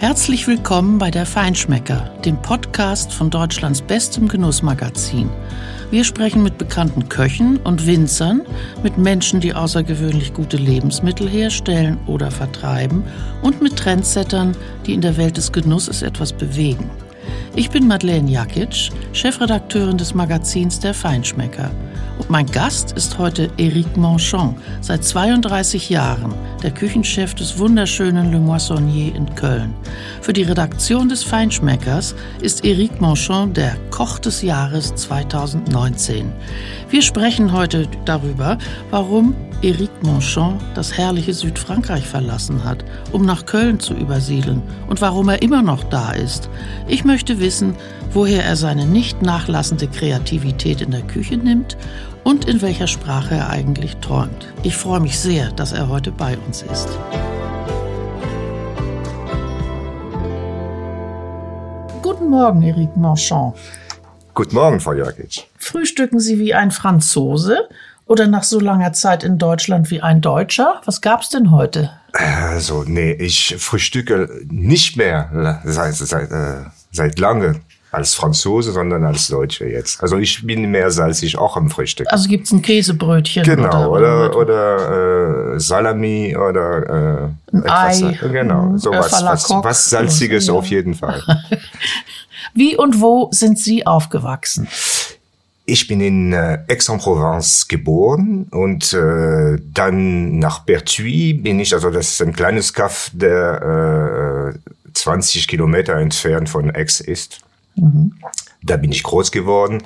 Herzlich willkommen bei der Feinschmecker, dem Podcast von Deutschlands bestem Genussmagazin. Wir sprechen mit bekannten Köchen und Winzern, mit Menschen, die außergewöhnlich gute Lebensmittel herstellen oder vertreiben und mit Trendsettern, die in der Welt des Genusses etwas bewegen. Ich bin Madeleine Jakic, Chefredakteurin des Magazins Der Feinschmecker. Und mein Gast ist heute Eric Manchon, seit 32 Jahren der Küchenchef des wunderschönen Le Moissonnier in Köln. Für die Redaktion des Feinschmeckers ist Eric Manchon der Koch des Jahres 2019. Wir sprechen heute darüber, warum Eric Manchon das herrliche Südfrankreich verlassen hat, um nach Köln zu übersiedeln und warum er immer noch da ist. Ich möchte wissen, woher er seine nicht nachlassende Kreativität in der Küche nimmt und in welcher Sprache er eigentlich träumt. Ich freue mich sehr, dass er heute bei uns ist. Guten Morgen, Eric Manchon. Guten Morgen, Frau Jakic. Frühstücken Sie wie ein Franzose oder nach so langer Zeit in Deutschland wie ein Deutscher? Was gab's denn heute? Also, nee, ich frühstücke nicht mehr seit, seit, äh, seit lange als Franzose, sondern als Deutsche jetzt. Also ich bin mehr salzig auch am Frühstück. Also gibt's ein Käsebrötchen genau oder oder, äh, Salami oder äh, ein etwas, Ei, genau sowas was, was salziges ja. auf jeden Fall. Wie und wo sind Sie aufgewachsen? Ich bin in äh, Aix-en-Provence geboren und äh, dann nach Pertuis bin ich, also das ist ein kleines Kaff, der äh, 20 Kilometer entfernt von Aix ist. Mhm. Da bin ich groß geworden,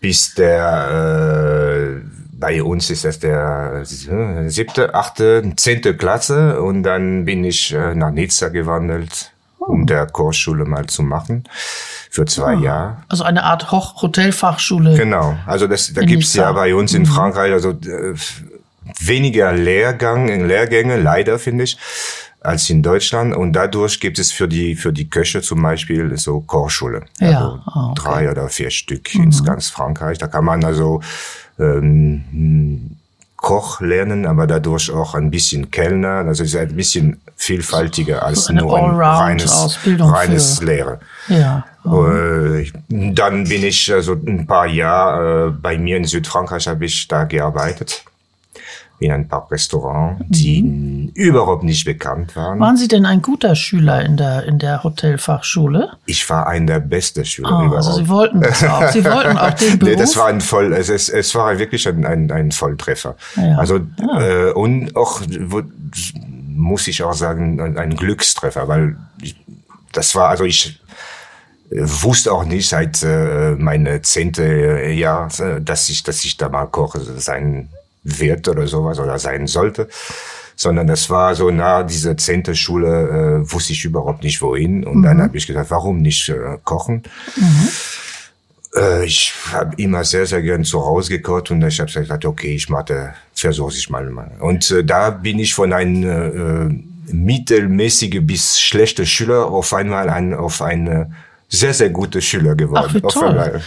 bis der, äh, bei uns ist das der äh, siebte, achte, zehnte Klasse und dann bin ich äh, nach Nizza gewandelt, um oh. der Kursschule mal zu machen für zwei ah, Jahre. Also eine Art Hoch Hotelfachschule. Genau, also das, da gibt's ja bei uns in mhm. Frankreich also äh, weniger Lehrgang, Lehrgänge, leider finde ich, als in Deutschland. Und dadurch gibt es für die für die Köche zum Beispiel so Kochschule. Ja, also ah, okay. drei oder vier Stück mhm. in ganz Frankreich. Da kann man also ähm, Koch lernen, aber dadurch auch ein bisschen Kellner. Also es ist ein bisschen vielfältiger als so nur ein reines, reines für, Lehre. Ja. Äh, dann bin ich also ein paar Jahre äh, bei mir in Südfrankreich habe ich da gearbeitet in ein paar Restaurants, die mhm. überhaupt nicht bekannt waren. Waren Sie denn ein guter Schüler in der in der Hotelfachschule? Ich war einer der besten Schüler oh, überhaupt. Also Sie wollten das auch. Sie wollten auch den Beruf. nee, das war ein voll. Es, es, es war wirklich ein ein, ein Volltreffer. Ja. Also ja. äh, und auch wo, muss ich auch sagen ein, ein Glückstreffer, weil ich, das war also ich wusste auch nicht seit äh, meine zehnte Jahr, äh, dass ich, dass ich da mal Koch sein wird oder sowas oder sein sollte, sondern das war so nah dieser zehnte Schule, äh, wusste ich überhaupt nicht wohin. Und mhm. dann habe ich gesagt, warum nicht äh, kochen? Mhm. Äh, ich habe immer sehr, sehr gern zu Hause gekocht und ich habe gesagt, okay, ich mache, versuche ich mal. Und äh, da bin ich von einem äh, mittelmäßige bis schlechte Schüler auf einmal ein, auf eine sehr, sehr gute Schüler geworden. Ach, wie toll.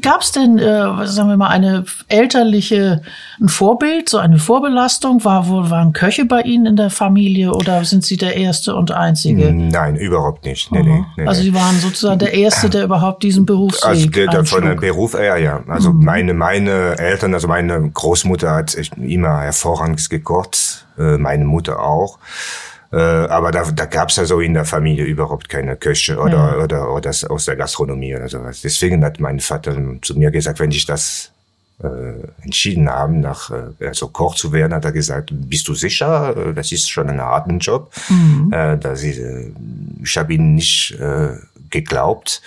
Gab es denn, äh, sagen wir mal, eine elterliche, ein Vorbild, so eine Vorbelastung? War, wo, waren Köche bei Ihnen in der Familie oder sind Sie der Erste und Einzige? Nein, überhaupt nicht. Nee, nee, nee, also Sie waren sozusagen der Erste, der überhaupt diesen Berufsweg Also der, der von dem Beruf, ja, ja. Also mhm. meine, meine Eltern, also meine Großmutter hat immer hervorragend gekocht, äh, meine Mutter auch. Äh, aber da, da gab es also in der Familie überhaupt keine Köche oder, ja. oder, oder aus der Gastronomie oder sowas. Deswegen hat mein Vater zu mir gesagt, wenn ich das äh, entschieden haben, nach äh, also Koch zu werden, hat er gesagt, bist du sicher? Das ist schon ein harten Job. Mhm. Äh, dass ich äh, ich habe ihn nicht äh, geglaubt.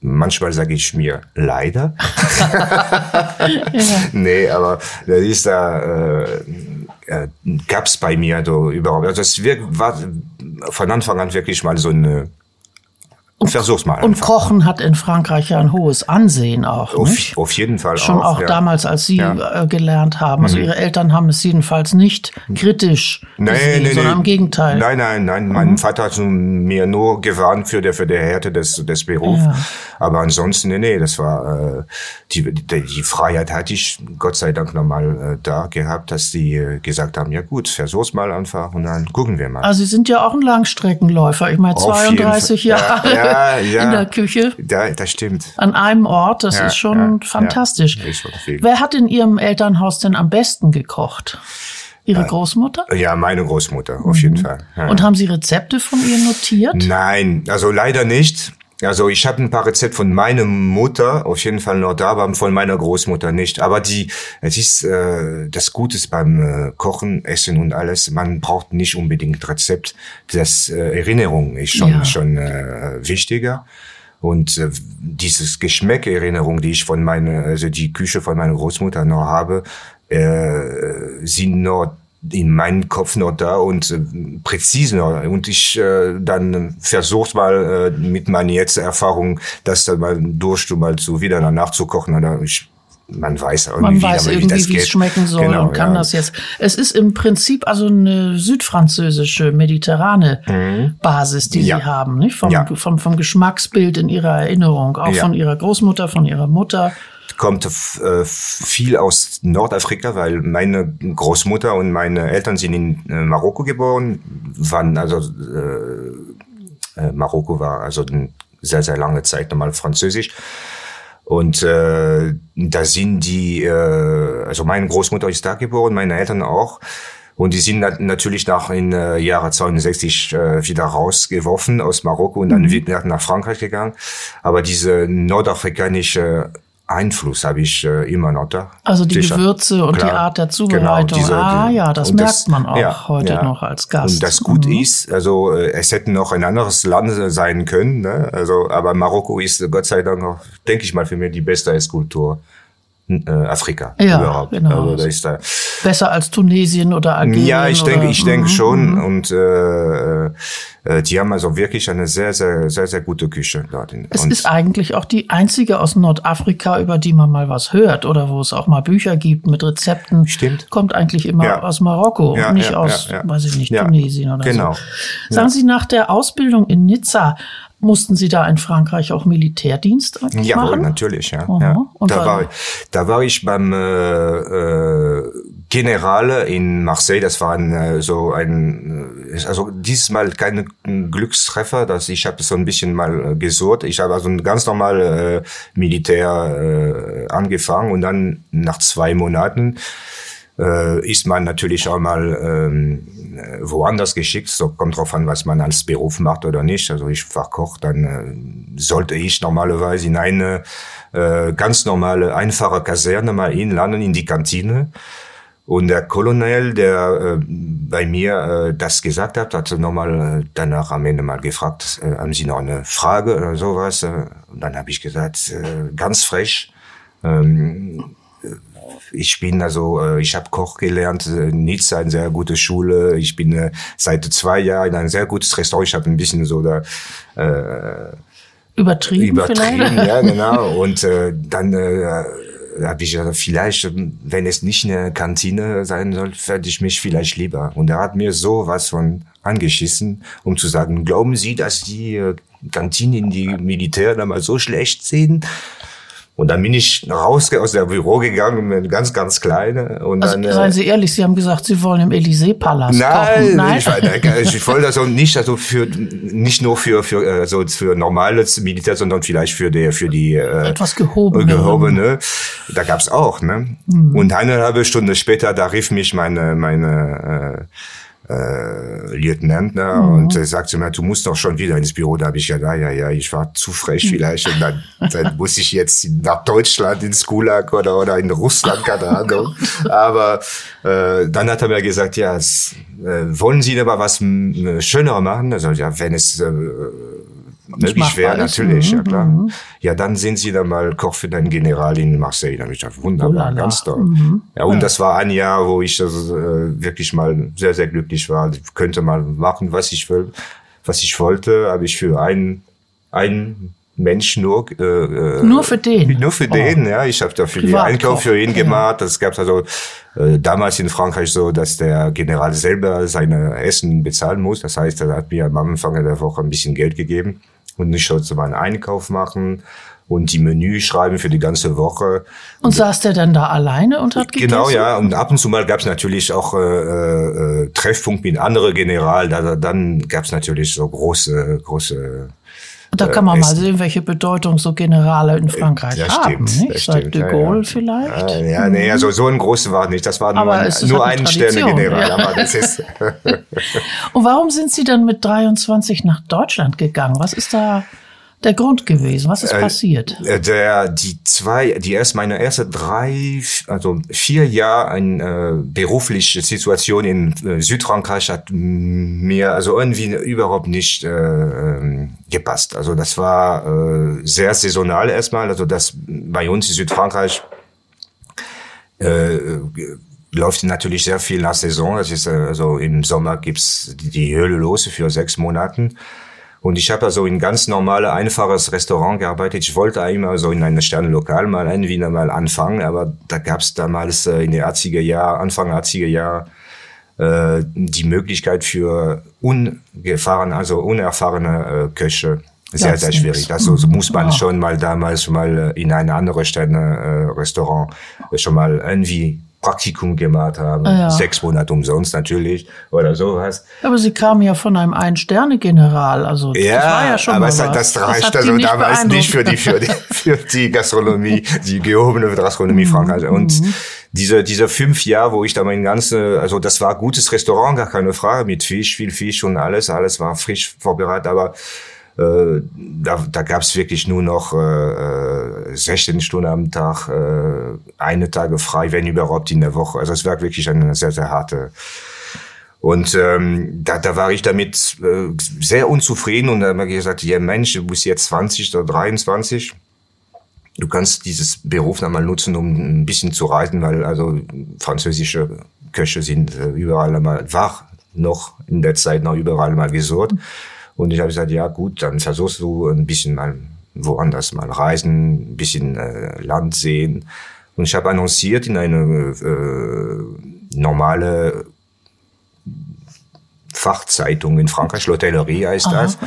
Manchmal sage ich mir leider. ja. Nee, aber das ist da äh, äh, gab's bei mir so überhaupt. Also es war von Anfang an wirklich mal so eine versuch's mal. Und einfach. Kochen hat in Frankreich ja ein hohes Ansehen auch. auf, nicht? auf jeden Fall Schon auch, ja. damals, als Sie Ja. Mhm. äh, gelernt haben. Also Ihre Eltern haben es jedenfalls nicht kritisch gesehen, sondern im Gegenteil. Mhm. Nein, nein, nein. Mein Vater hat mir nur gewarnt für die, für die Härte des, des Berufs. Ja. Aber ansonsten, nee, nee, das war, äh, die, die, die Freiheit hatte ich Gott sei Dank nochmal äh, da gehabt, dass die äh, gesagt haben, ja gut, versuch's mal einfach und dann gucken wir mal. Also Sie sind ja auch ein Langstreckenläufer. Ich meine, Auf jeden 32 Fall. Jahre Ja, ja, ja. in der Küche. da, das stimmt. An einem Ort, das Ja, ist schon ja, fantastisch. ja, ist schon. Wer hat in Ihrem Elternhaus denn am besten gekocht? Ihre Großmutter? Ja, meine Großmutter, auf jeden Fall. Ja. Mhm. Und haben Sie Rezepte von ihr notiert? Nein, also leider nicht. Also ich habe ein paar Rezepte von meiner Mutter auf jeden Fall noch da, aber von meiner Großmutter nicht. Aber die, es ist äh, das Gute beim äh, Kochen, Essen und alles. Man braucht nicht unbedingt Rezept. Das äh, Erinnerung ist schon Ja. schon äh, wichtiger. Und äh, dieses Geschmäckerinnerung, die ich von meiner, also die Küche von meiner Großmutter noch habe, äh, sind noch in meinem Kopf noch da und äh, präzise noch. Und ich äh, dann versuche mal äh, mit meiner jetzt Erfahrung, das dann mal durch und mal so wieder danach zu kochen. Oder ich, man weiß irgendwie, Man weiß irgendwie, das wie es schmecken soll Genau, und kann ja. das jetzt. Es ist im Prinzip also eine südfranzösische, mediterrane Basis, die Mhm. Ja. Sie haben, nicht? Vom, Ja. vom, vom Geschmacksbild in Ihrer Erinnerung, auch von Ihrer Großmutter, von Ihrer Mutter. Kommt äh, viel aus Nordafrika, weil meine Großmutter und meine Eltern sind in äh, Marokko geboren, waren also äh, äh, Marokko war also sehr sehr lange Zeit nochmal Französisch und äh, da sind die äh, also meine Großmutter ist da geboren, meine Eltern auch. Und die sind nat natürlich nach in äh, Jahre 62 äh, wieder rausgeworfen aus Marokko und dann wieder nach Frankreich gegangen. Aber diese nordafrikanische Einfluss habe ich äh, immer noch da. Also die Sicher. Gewürze und die Klar. Art der Zubereitung. Genau, diese- ah die- ja, das merkt man auch ja, heute ja. noch als Gast. Und das gut Mhm. ist, also äh, es hätte noch ein anderes Land sein können, ne? also aber Marokko ist äh, Gott sei Dank noch, denke ich mal, für mich die beste Esskultur äh, Afrika Ja, überhaupt. genau. Also da ist da, Besser als Tunesien oder Algerien. ja, ich denke, ich denke Mhm. schon. Und äh, äh, die haben also wirklich eine sehr, sehr, sehr, sehr gute Küche dort. Es und ist eigentlich auch die einzige aus Nordafrika, über die man mal was hört oder wo es auch mal Bücher gibt mit Rezepten. Stimmt. Kommt eigentlich immer Ja. aus Marokko, Ja, nicht ja, aus, weiß ich nicht, Tunesien oder genau. so. Sagen Sie, nach der Ausbildung in Nizza mussten Sie da in Frankreich auch Militärdienst eigentlich Jawohl, machen? natürlich, ja. Ja. Und Da, war- da war ich beim äh, äh, Generale in Marseille. Das war ein, äh, so ein, äh, also diesmal kein Glückstreffer. Das ich habe so ein bisschen mal äh, gesucht. Ich habe also ein ganz normal äh, Militär äh, angefangen und dann nach zwei Monaten äh, ist man natürlich auch mal ähm, äh, woanders geschickt. So kommt drauf an, was man als Beruf macht oder nicht. Also ich war Koch, dann äh, sollte ich normalerweise in eine äh, ganz normale, einfache Kaserne mal hinlanden, in die Kantine. Und der Colonel, der äh, bei mir äh, das gesagt hat, hat nochmal äh, danach am Ende mal gefragt, äh, haben Sie noch eine Frage oder sowas? Äh, und dann habe ich gesagt, äh, ganz frech, ähm, ich bin also, äh, ich habe Koch gelernt, äh, Nizza, eine sehr gute Schule. Ich bin äh, seit zwei Jahren in ein sehr gutes Restaurant. Ich habe ein bisschen so da äh, Übertrieben, übertrieben, vielleicht? ja genau. Und äh, dann äh, habe ich gesagt, vielleicht, wenn es nicht eine Kantine sein soll, werde ich mich vielleicht lieber. Und er hat mir so was von angeschissen, um zu sagen, glauben Sie, dass die Kantinen, die Militär da mal so schlecht sehen? Und dann bin ich raus aus der Büro gegangen, mit ganz, ganz kleine. Und Also, dann, äh, seien Sie ehrlich, Sie haben gesagt, Sie wollen im Élysée-Palast Nein. Nein, ich, ich wollte also nicht, also für nicht nur für für äh, so für normales Militär, sondern vielleicht für die für die äh, Etwas gehobene. gehobene. Da gab's auch, ne? Mhm. Und eine halbe Stunde später, da rief mich meine meine äh, äh, Lieutenantner Mhm. und äh, sagte mir, du musst doch schon wieder ins Büro. Da habe ich ja, ja, ja, ja, ich war zu frech vielleicht und dann, dann muss ich jetzt nach Deutschland ins Gulag oder oder in Russland, keine Ahnung. Aber äh, dann hat er mir gesagt, ja, es, äh, wollen Sie aber was schöner machen? Also ja, wenn es äh, möglich machbar wäre, ist. natürlich, Mhm, ja klar. Ja, dann sind Sie da mal Koch für den General in Marseille. Da habe ich gedacht, wunderbar, Ulala. ganz toll. Ja, und das war ein Jahr, wo ich also, äh, wirklich mal sehr, sehr glücklich war. Ich könnte mal machen, was ich will, was ich wollte, habe ich für ein ein Mensch nur äh, nur für den nur für oh. den ja ich habe dafür die Einkauf für ihn gemacht das gab also äh, damals in Frankreich so dass der General selber seine Essen bezahlen muss das heißt er hat mir am Anfang der Woche ein bisschen Geld gegeben und ich sollte meinen Einkauf machen und die Menü schreiben für die ganze Woche. Und saß der dann da alleine und hat gegessen? Genau, ja. Und ab und zu mal gab es natürlich auch äh, äh, Treffpunkt mit anderen General. Da, dann gab es natürlich so große, große da kann man äh, mal sehen, welche Bedeutung so Generale in Frankreich das haben. Stimmt, nicht? Seit de Gaulle ja, vielleicht. Ja, ja nee, also so ein großer war nicht. Das war nur, ein, nur ein Sterne-General. Ja. Aber Und warum sind Sie dann mit 23 nach Deutschland gegangen? Was ist da der Grund gewesen? Was ist äh, passiert? Äh, der, die zwei, die erst meine erste drei, also vier Jahre eine äh, berufliche Situation in äh, Südfrankreich hat mir also irgendwie überhaupt nicht äh, ähm, gepasst. Also das war äh, sehr saisonal erstmal. Also das bei uns in Südfrankreich äh, läuft natürlich sehr viel nach Saison. Das ist äh, also im Sommer gibt's die, die Höhle los für sechs Monaten. Und ich habe also in ganz normale, einfaches Restaurant gearbeitet. Ich wollte immer so in einem Sternenlokal mal ein Wiener mal anfangen, aber da gab es damals äh, in den 80er Jahren, Anfang 80er Jahre, äh, die Möglichkeit für ungefahren, also unerfahrene äh, Köche sehr, das sehr schwierig. Also, so muss man schon mal damals mal in ein anderes Sterne-Restaurant schon mal irgendwie Praktikum gemacht haben, ja. sechs Monate umsonst natürlich oder sowas. Aber Sie kamen ja von einem Ein-Sterne-General, also ja, das war ja schon aber mal was. das reicht also nicht damals nicht für die für die für die Gastronomie, die gehobene Gastronomie mhm. Frankreichs und mhm. diese diese fünf Jahre, wo ich da mein ganze, also das war gutes Restaurant, gar keine Frage, mit Fisch, viel Fisch und alles, alles war frisch vorbereitet, aber äh, da, da gab es wirklich nur noch äh, 16 Stunden am Tag, äh, eine Tage frei, wenn überhaupt in der Woche. Also es war wirklich eine sehr, sehr harte. Und ähm, da, da war ich damit äh, sehr unzufrieden und da habe ich gesagt, ja Mensch, du bist jetzt 20 oder 23. Du kannst dieses Beruf noch mal nutzen, um ein bisschen zu reisen, weil also französische Köche sind äh, überall mal wach, noch in der Zeit noch überall mal gesucht. Und ich habe gesagt, ja gut, dann versuchst du ein bisschen mal woanders mal reisen, ein bisschen äh, Land sehen. Und ich habe annonciert in eine äh, normale Fachzeitung in Frankreich, L'Hotellerie heißt Aha, das.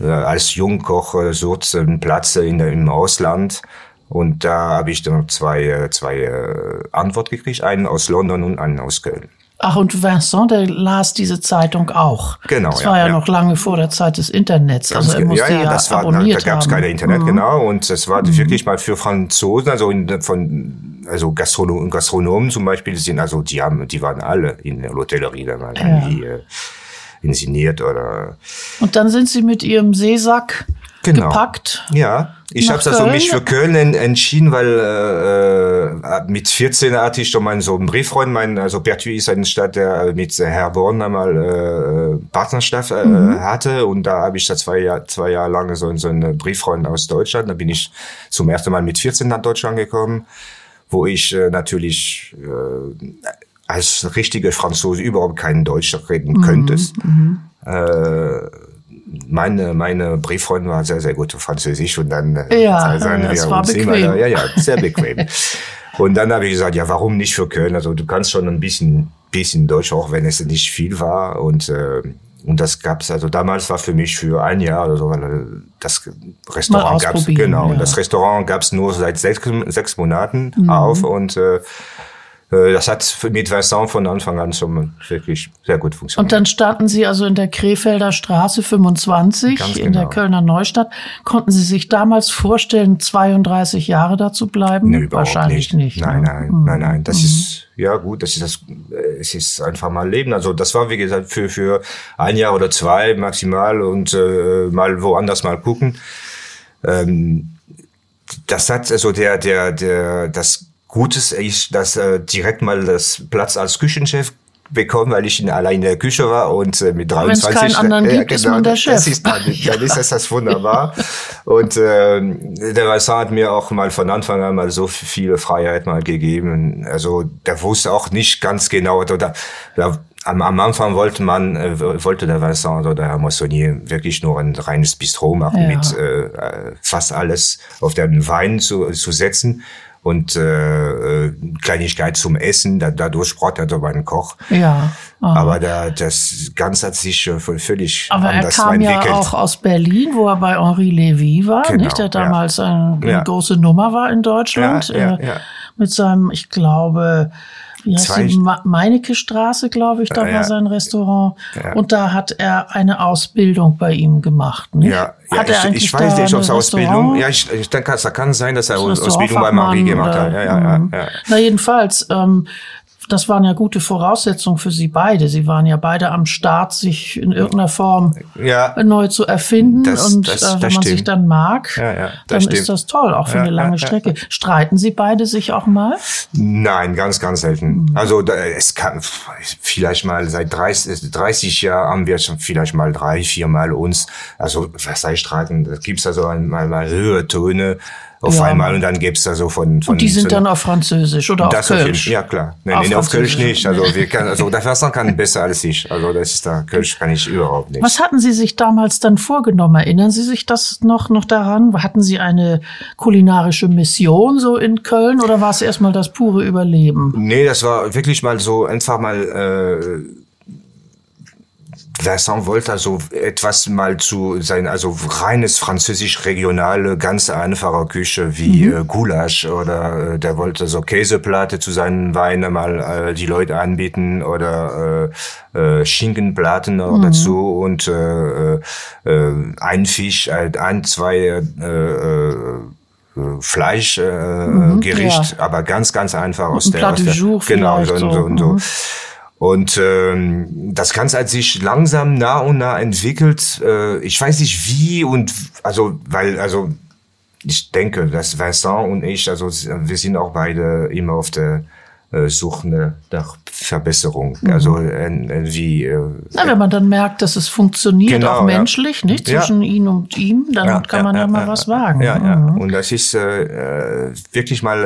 Ja. Äh, als Jungkoch äh, sucht einen Platz in der, im Ausland. Und da habe ich dann zwei, äh, zwei äh, Antwort gekriegt, einen aus London und einen aus Köln. Ach, und Vincent, der las diese Zeitung auch. Genau. Das war ja, ja, noch lange vor der Zeit des Internets. Ganz also er musste ja, ja, ja das war, abonniert da gab es keine Internet, mhm. genau. Und das war mhm. wirklich mal für Franzosen, also in, von also Gastronomen, Gastronomen zum Beispiel sind, also die haben, die waren alle in der Hotellerie da mal ja. die, äh, inszeniert oder. Und dann sind sie mit ihrem Seesack genau. gepackt. Ja, ich habe also mich für Köln entschieden, weil äh, äh mit 14 hatte ich schon meinen so einen Brieffreund, mein also Pertuis ist eine Stadt, der mit Herr Born einmal äh, Partnerschaft äh, mhm. hatte und da habe ich da zwei Jahre zwei Jahre lang so, so einen Brieffreund aus Deutschland. Da bin ich zum ersten Mal mit 14 nach Deutschland gekommen, wo ich äh, natürlich äh, als richtige Franzose überhaupt kein Deutsch reden mhm. könntest. Mhm. Äh, meine, meine Brieffreundin war sehr, sehr gut Französisch und dann äh, ja, sagen wir war uns bequem. immer, ja, ja, sehr bequem. und dann habe ich gesagt, ja, warum nicht für Köln? Also du kannst schon ein bisschen, bisschen Deutsch, auch wenn es nicht viel war und äh, und das gab's also damals war für mich für ein Jahr oder so, weil äh, das Restaurant gab's genau ja. und das Restaurant gab's nur seit sechs, sechs Monaten mhm. auf und äh, das hat mit Vincent von Anfang an schon wirklich sehr gut funktioniert. Und dann starten Sie also in der Krefelder Straße 25 Ganz in der genau. Kölner Neustadt. Konnten Sie sich damals vorstellen, 32 Jahre da zu bleiben? Nee, überhaupt Wahrscheinlich nicht. nicht nein, ne? nein, mhm. nein, nein. Das mhm. ist ja gut. Das ist das. Es ist einfach mal Leben. Also das war wie gesagt für für ein Jahr oder zwei maximal und äh, mal woanders mal gucken. Ähm, das hat also der der der das Gutes ist, dass äh, direkt mal das Platz als Küchenchef bekommen, weil ich in, allein in der Küche war und äh, mit 23. Wenn es keinen anderen äh, gibt, genau, ist man der Chef. Das ist dann, dann ist das, das wunderbar. und äh, der Vincent hat mir auch mal von Anfang an mal so viele Freiheit mal gegeben. Also der wusste auch nicht ganz genau, oder da, am, am Anfang wollte man, äh, wollte der Vincent oder der Herr Moissonnier wirklich nur ein reines Bistro machen, Ja. mit äh, fast alles auf den Wein zu, zu setzen und äh, äh, Kleinigkeit zum Essen. Da, dadurch er aber einen Koch. Ja. aha. Aber da, das Ganze hat sich äh, völlig Aber er anders kam ja entwickelt. auch aus Berlin, wo er bei Henri Lévy war, Genau, nicht? Der ja. damals eine, eine Ja. große Nummer war in Deutschland. Ja, ja, äh, ja. Mit seinem, ich glaube, wie heißt Zwei- die Meinecke Straße, glaube ich, da Ja, war ja. sein Restaurant. Ja. Und da hat er eine Ausbildung bei ihm gemacht. Nicht? Ja, ja hat er ich, eigentlich ich weiß nicht, ob es Ausbildung. Ja, ich, ich denke, es kann sein, dass er Ausbildung bei Marie gemacht hat. Ja, ja, ja, Mhm. ja. Na jedenfalls, ähm, das waren ja gute Voraussetzungen für sie beide. Sie waren ja beide am Start, sich in irgendeiner Form Ja, neu zu erfinden. Das- und das- äh, wenn das man sich stimmt. dann mag, Ja, ja, dann stimmt. ist das toll, auch für eine lange Strecke. Streiten Sie beide sich auch mal? Nein, ganz, ganz selten. Mhm. Also da, es kann vielleicht mal seit 30, 30 Jahren haben wir schon vielleicht mal drei, vier Mal uns, also was heißt streiten, da gibt's also einmal mal höhere Töne auf Ja. einmal und dann gibt's also von, von Und die sind so dann auf Französisch oder auf das auf jeden, Kölsch? ja klar. Nein, Auf nein, auf Kölsch nicht. Also wir kann, also der Verstand kann besser als ich. Also das ist da Kölsch kann ich überhaupt nicht. Was hatten Sie sich damals dann vorgenommen? Erinnern Sie sich das noch, noch daran? Hatten Sie eine kulinarische Mission so in Köln oder war es erstmal das pure Überleben? Nee, das war wirklich mal so einfach mal. Äh, Vincent wollte also etwas mal zu sein, also reines französisch regionale, ganz einfache Küche wie äh, Gulasch oder äh, der wollte so Käseplatte zu seinen Weinen mal äh, die Leute anbieten oder äh, äh, Schinkenplatten noch dazu und äh, äh, ein Fisch, ein, zwei Fleischgericht, äh, Gericht, aber ganz, ganz einfach aus ein der, aus du der jour genau so, so, so, und so. Und ähm, das Ganze hat sich langsam nah und nah entwickelt. Äh, ich weiß nicht wie und also weil also ich denke, dass Vincent und ich also wir sind auch beide immer auf der äh, Suche nach Verbesserung. Also äh, wie äh, Na, wenn man dann merkt, dass es funktioniert, Genau, auch ja. menschlich, nicht Ja. zwischen Ihnen und ihm, dann kann man ja, mal was wagen. Ja, ja. Mhm. Und das ist äh, äh, wirklich mal,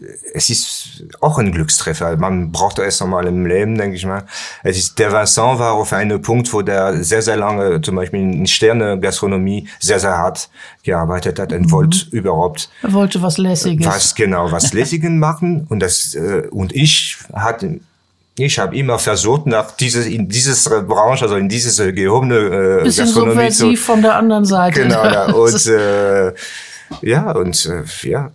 äh, es ist auch ein Glückstreffer. Man braucht erst einmal im Leben, denke ich mal. Es ist, der Vincent war auf einem Punkt, wo der sehr, sehr lange, zum Beispiel in Sterne-Gastronomie, sehr, sehr hart gearbeitet hat und wollte überhaupt Er wollte was Lässiges. was genau, was Lässigen machen. Und das, äh, und ich hatte, ich habe immer versucht, nach dieses, in dieses Branche, also in dieses äh, gehobene äh, Bisschen Gastronomie zu, von der anderen Seite. Genau, ja. Und äh, ja, und äh, ja,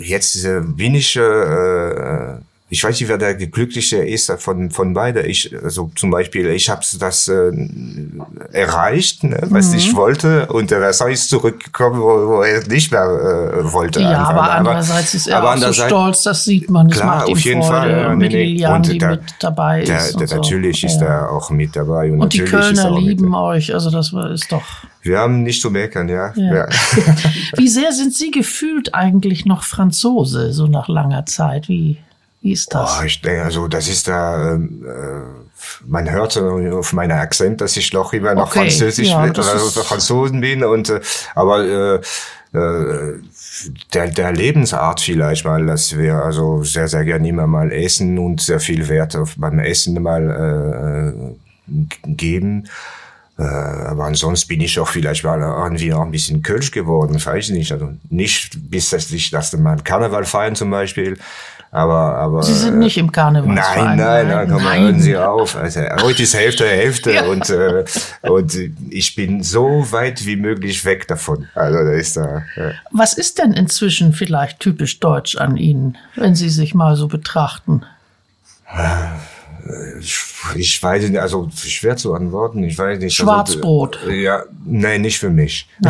jetzt äh, bin ich, äh, äh, ich weiß nicht, wer der glückliche ist von von beide. Ich, also zum Beispiel, ich habe das äh, erreicht, ne, was Mhm. ich wollte, und der Versailles ist zurückgekommen, wo, wo er nicht mehr äh, wollte. ja, einfach. aber andererseits ist er aber auch so stolz, das sieht man, das Klar, auf jeden Freude. Fall. Ja, mit nee. Lilian, Und die der- mit dabei Der, ist. der, und so. natürlich ist ja. er auch mit dabei. Und, Und die natürlich ist er Kölner lieben euch, also das ist doch. Wir haben nicht zu meckern, ja. Ja. ja. Wie sehr sind Sie gefühlt eigentlich noch Franzose, so nach langer Zeit? Wie, wie ist das? Oh, ich denke, also das ist da, ähm, äh, man hört so auf meiner Akzent, dass ich noch immer noch Okay, Französisch ja, bin, also Franzosen bin und äh, aber äh, äh, der, der Lebensart vielleicht mal, dass wir also sehr, sehr gerne immer mal essen und sehr viel Wert auf beim Essen mal äh, g- geben. Äh, aber ansonsten bin ich auch vielleicht mal irgendwie auch ein bisschen Kölsch geworden, weiß ich nicht. Also nicht bis dass ich das mal Karneval feiern zum Beispiel. Aber, aber Sie sind nicht im Karnevalsverein. Nein, nein, nein, komm nein. hören Sie auf. Also, heute ist Hälfte, Hälfte Ja. und, äh, und ich bin so weit wie möglich weg davon. Also, da ist da, ja. Was ist denn inzwischen vielleicht typisch deutsch an Ihnen, wenn Sie sich mal so betrachten? ich, ich weiß nicht, also schwer zu antworten, ich weiß nicht. Schwarzbrot. Also, äh, ja, nein, nicht für mich.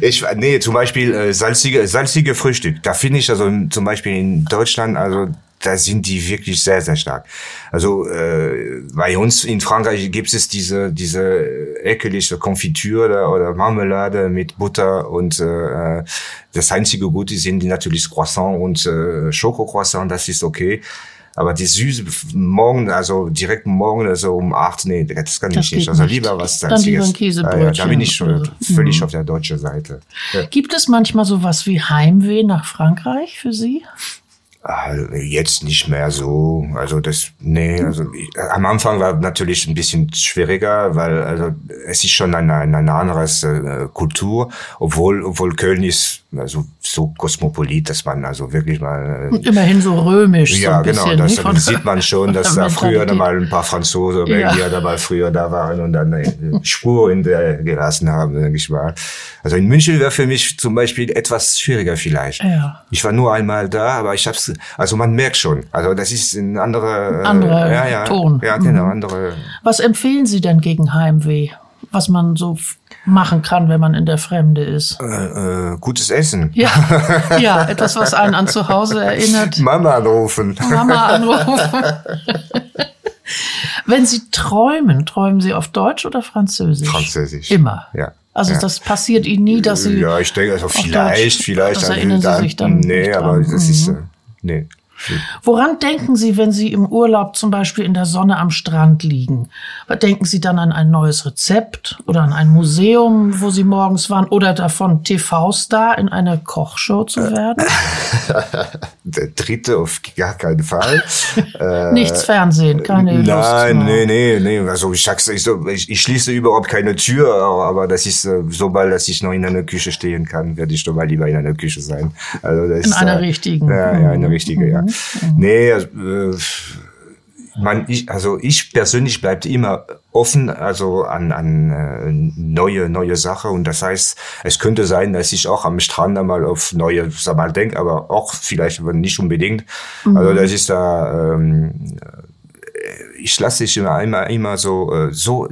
ich, nee, zum Beispiel äh, salzige, salzige Frühstück. Da finde ich also zum Beispiel in Deutschland, also da sind die wirklich sehr, sehr stark. Also äh, bei uns in Frankreich gibt es diese diese ekelige Konfitüre oder, oder Marmelade mit Butter und äh, das einzige Gute sind die natürlich Croissant und äh, Schokocroissant, das ist okay. Aber die Süße morgen, also direkt morgen, also um acht, nee, das kann Das ich nicht. Also lieber was Dann lieber ein Salziges. Ja, da bin ich schon völlig Mhm. auf der deutschen Seite. Ja. Gibt es manchmal sowas wie Heimweh nach Frankreich für Sie? Äh, jetzt nicht mehr so. Also das, nee, also ich, am Anfang war natürlich ein bisschen schwieriger, weil also es ist schon eine, eine, eine andere äh, Kultur, obwohl, obwohl Köln ist also so kosmopolit, dass man also wirklich mal äh, immerhin so römisch. Ja, so genau. Das, dann sieht man schon, dass da früher mal ein paar Franzosen, Belgier ja. dabei früher da waren und dann eine Spur in der gelassen haben, denke ich mal. Also in München wäre für mich zum Beispiel etwas schwieriger vielleicht. Ja. Ich war nur einmal da, aber ich hab's, also man merkt schon, also das ist ein anderer, andere äh, ja, ja, Ton. Ja, genau, mhm. andere. Was empfehlen Sie denn gegen Heimweh? Was man so machen kann, wenn man in der Fremde ist? Äh, äh, gutes Essen. Ja, ja, etwas, was einen an zu Hause erinnert. Mama anrufen. Mama anrufen. wenn Sie träumen, träumen Sie auf Deutsch oder Französisch? Französisch. Immer. Ja. Also ja. das passiert Ihnen nie, dass Sie. Ja, ich denke, also vielleicht, Deutsch, vielleicht. Das erinnern Sie sich dann. Nee, aber das ist, mhm. äh, nee. Woran denken Sie, wenn Sie im Urlaub zum Beispiel in der Sonne am Strand liegen? Denken Sie dann an ein neues Rezept oder an ein Museum, wo Sie morgens waren oder davon, TV-Star in einer Kochshow zu werden? der dritte auf gar keinen Fall. Äh, Nichts Fernsehen, keine Nein, Lust. nee, nee, nee. Also ich, sag's, ich, ich, schließe überhaupt keine Tür, aber das ist, äh, sobald dass ich noch in einer Küche stehen kann, werde ich doch mal lieber in einer Küche sein. Also das in ist, einer äh, richtigen. Ja, ja, eine richtige, ja. Mhm. Nee, äh, man, ich, also ich persönlich bleibe immer offen, also an, an äh, neue neue Sache und das heißt, es könnte sein, dass ich auch am Strand einmal auf neue sag mal denke, aber auch vielleicht aber nicht unbedingt. Mhm. Also das ist da, ähm, ich lasse dich immer immer immer so äh, so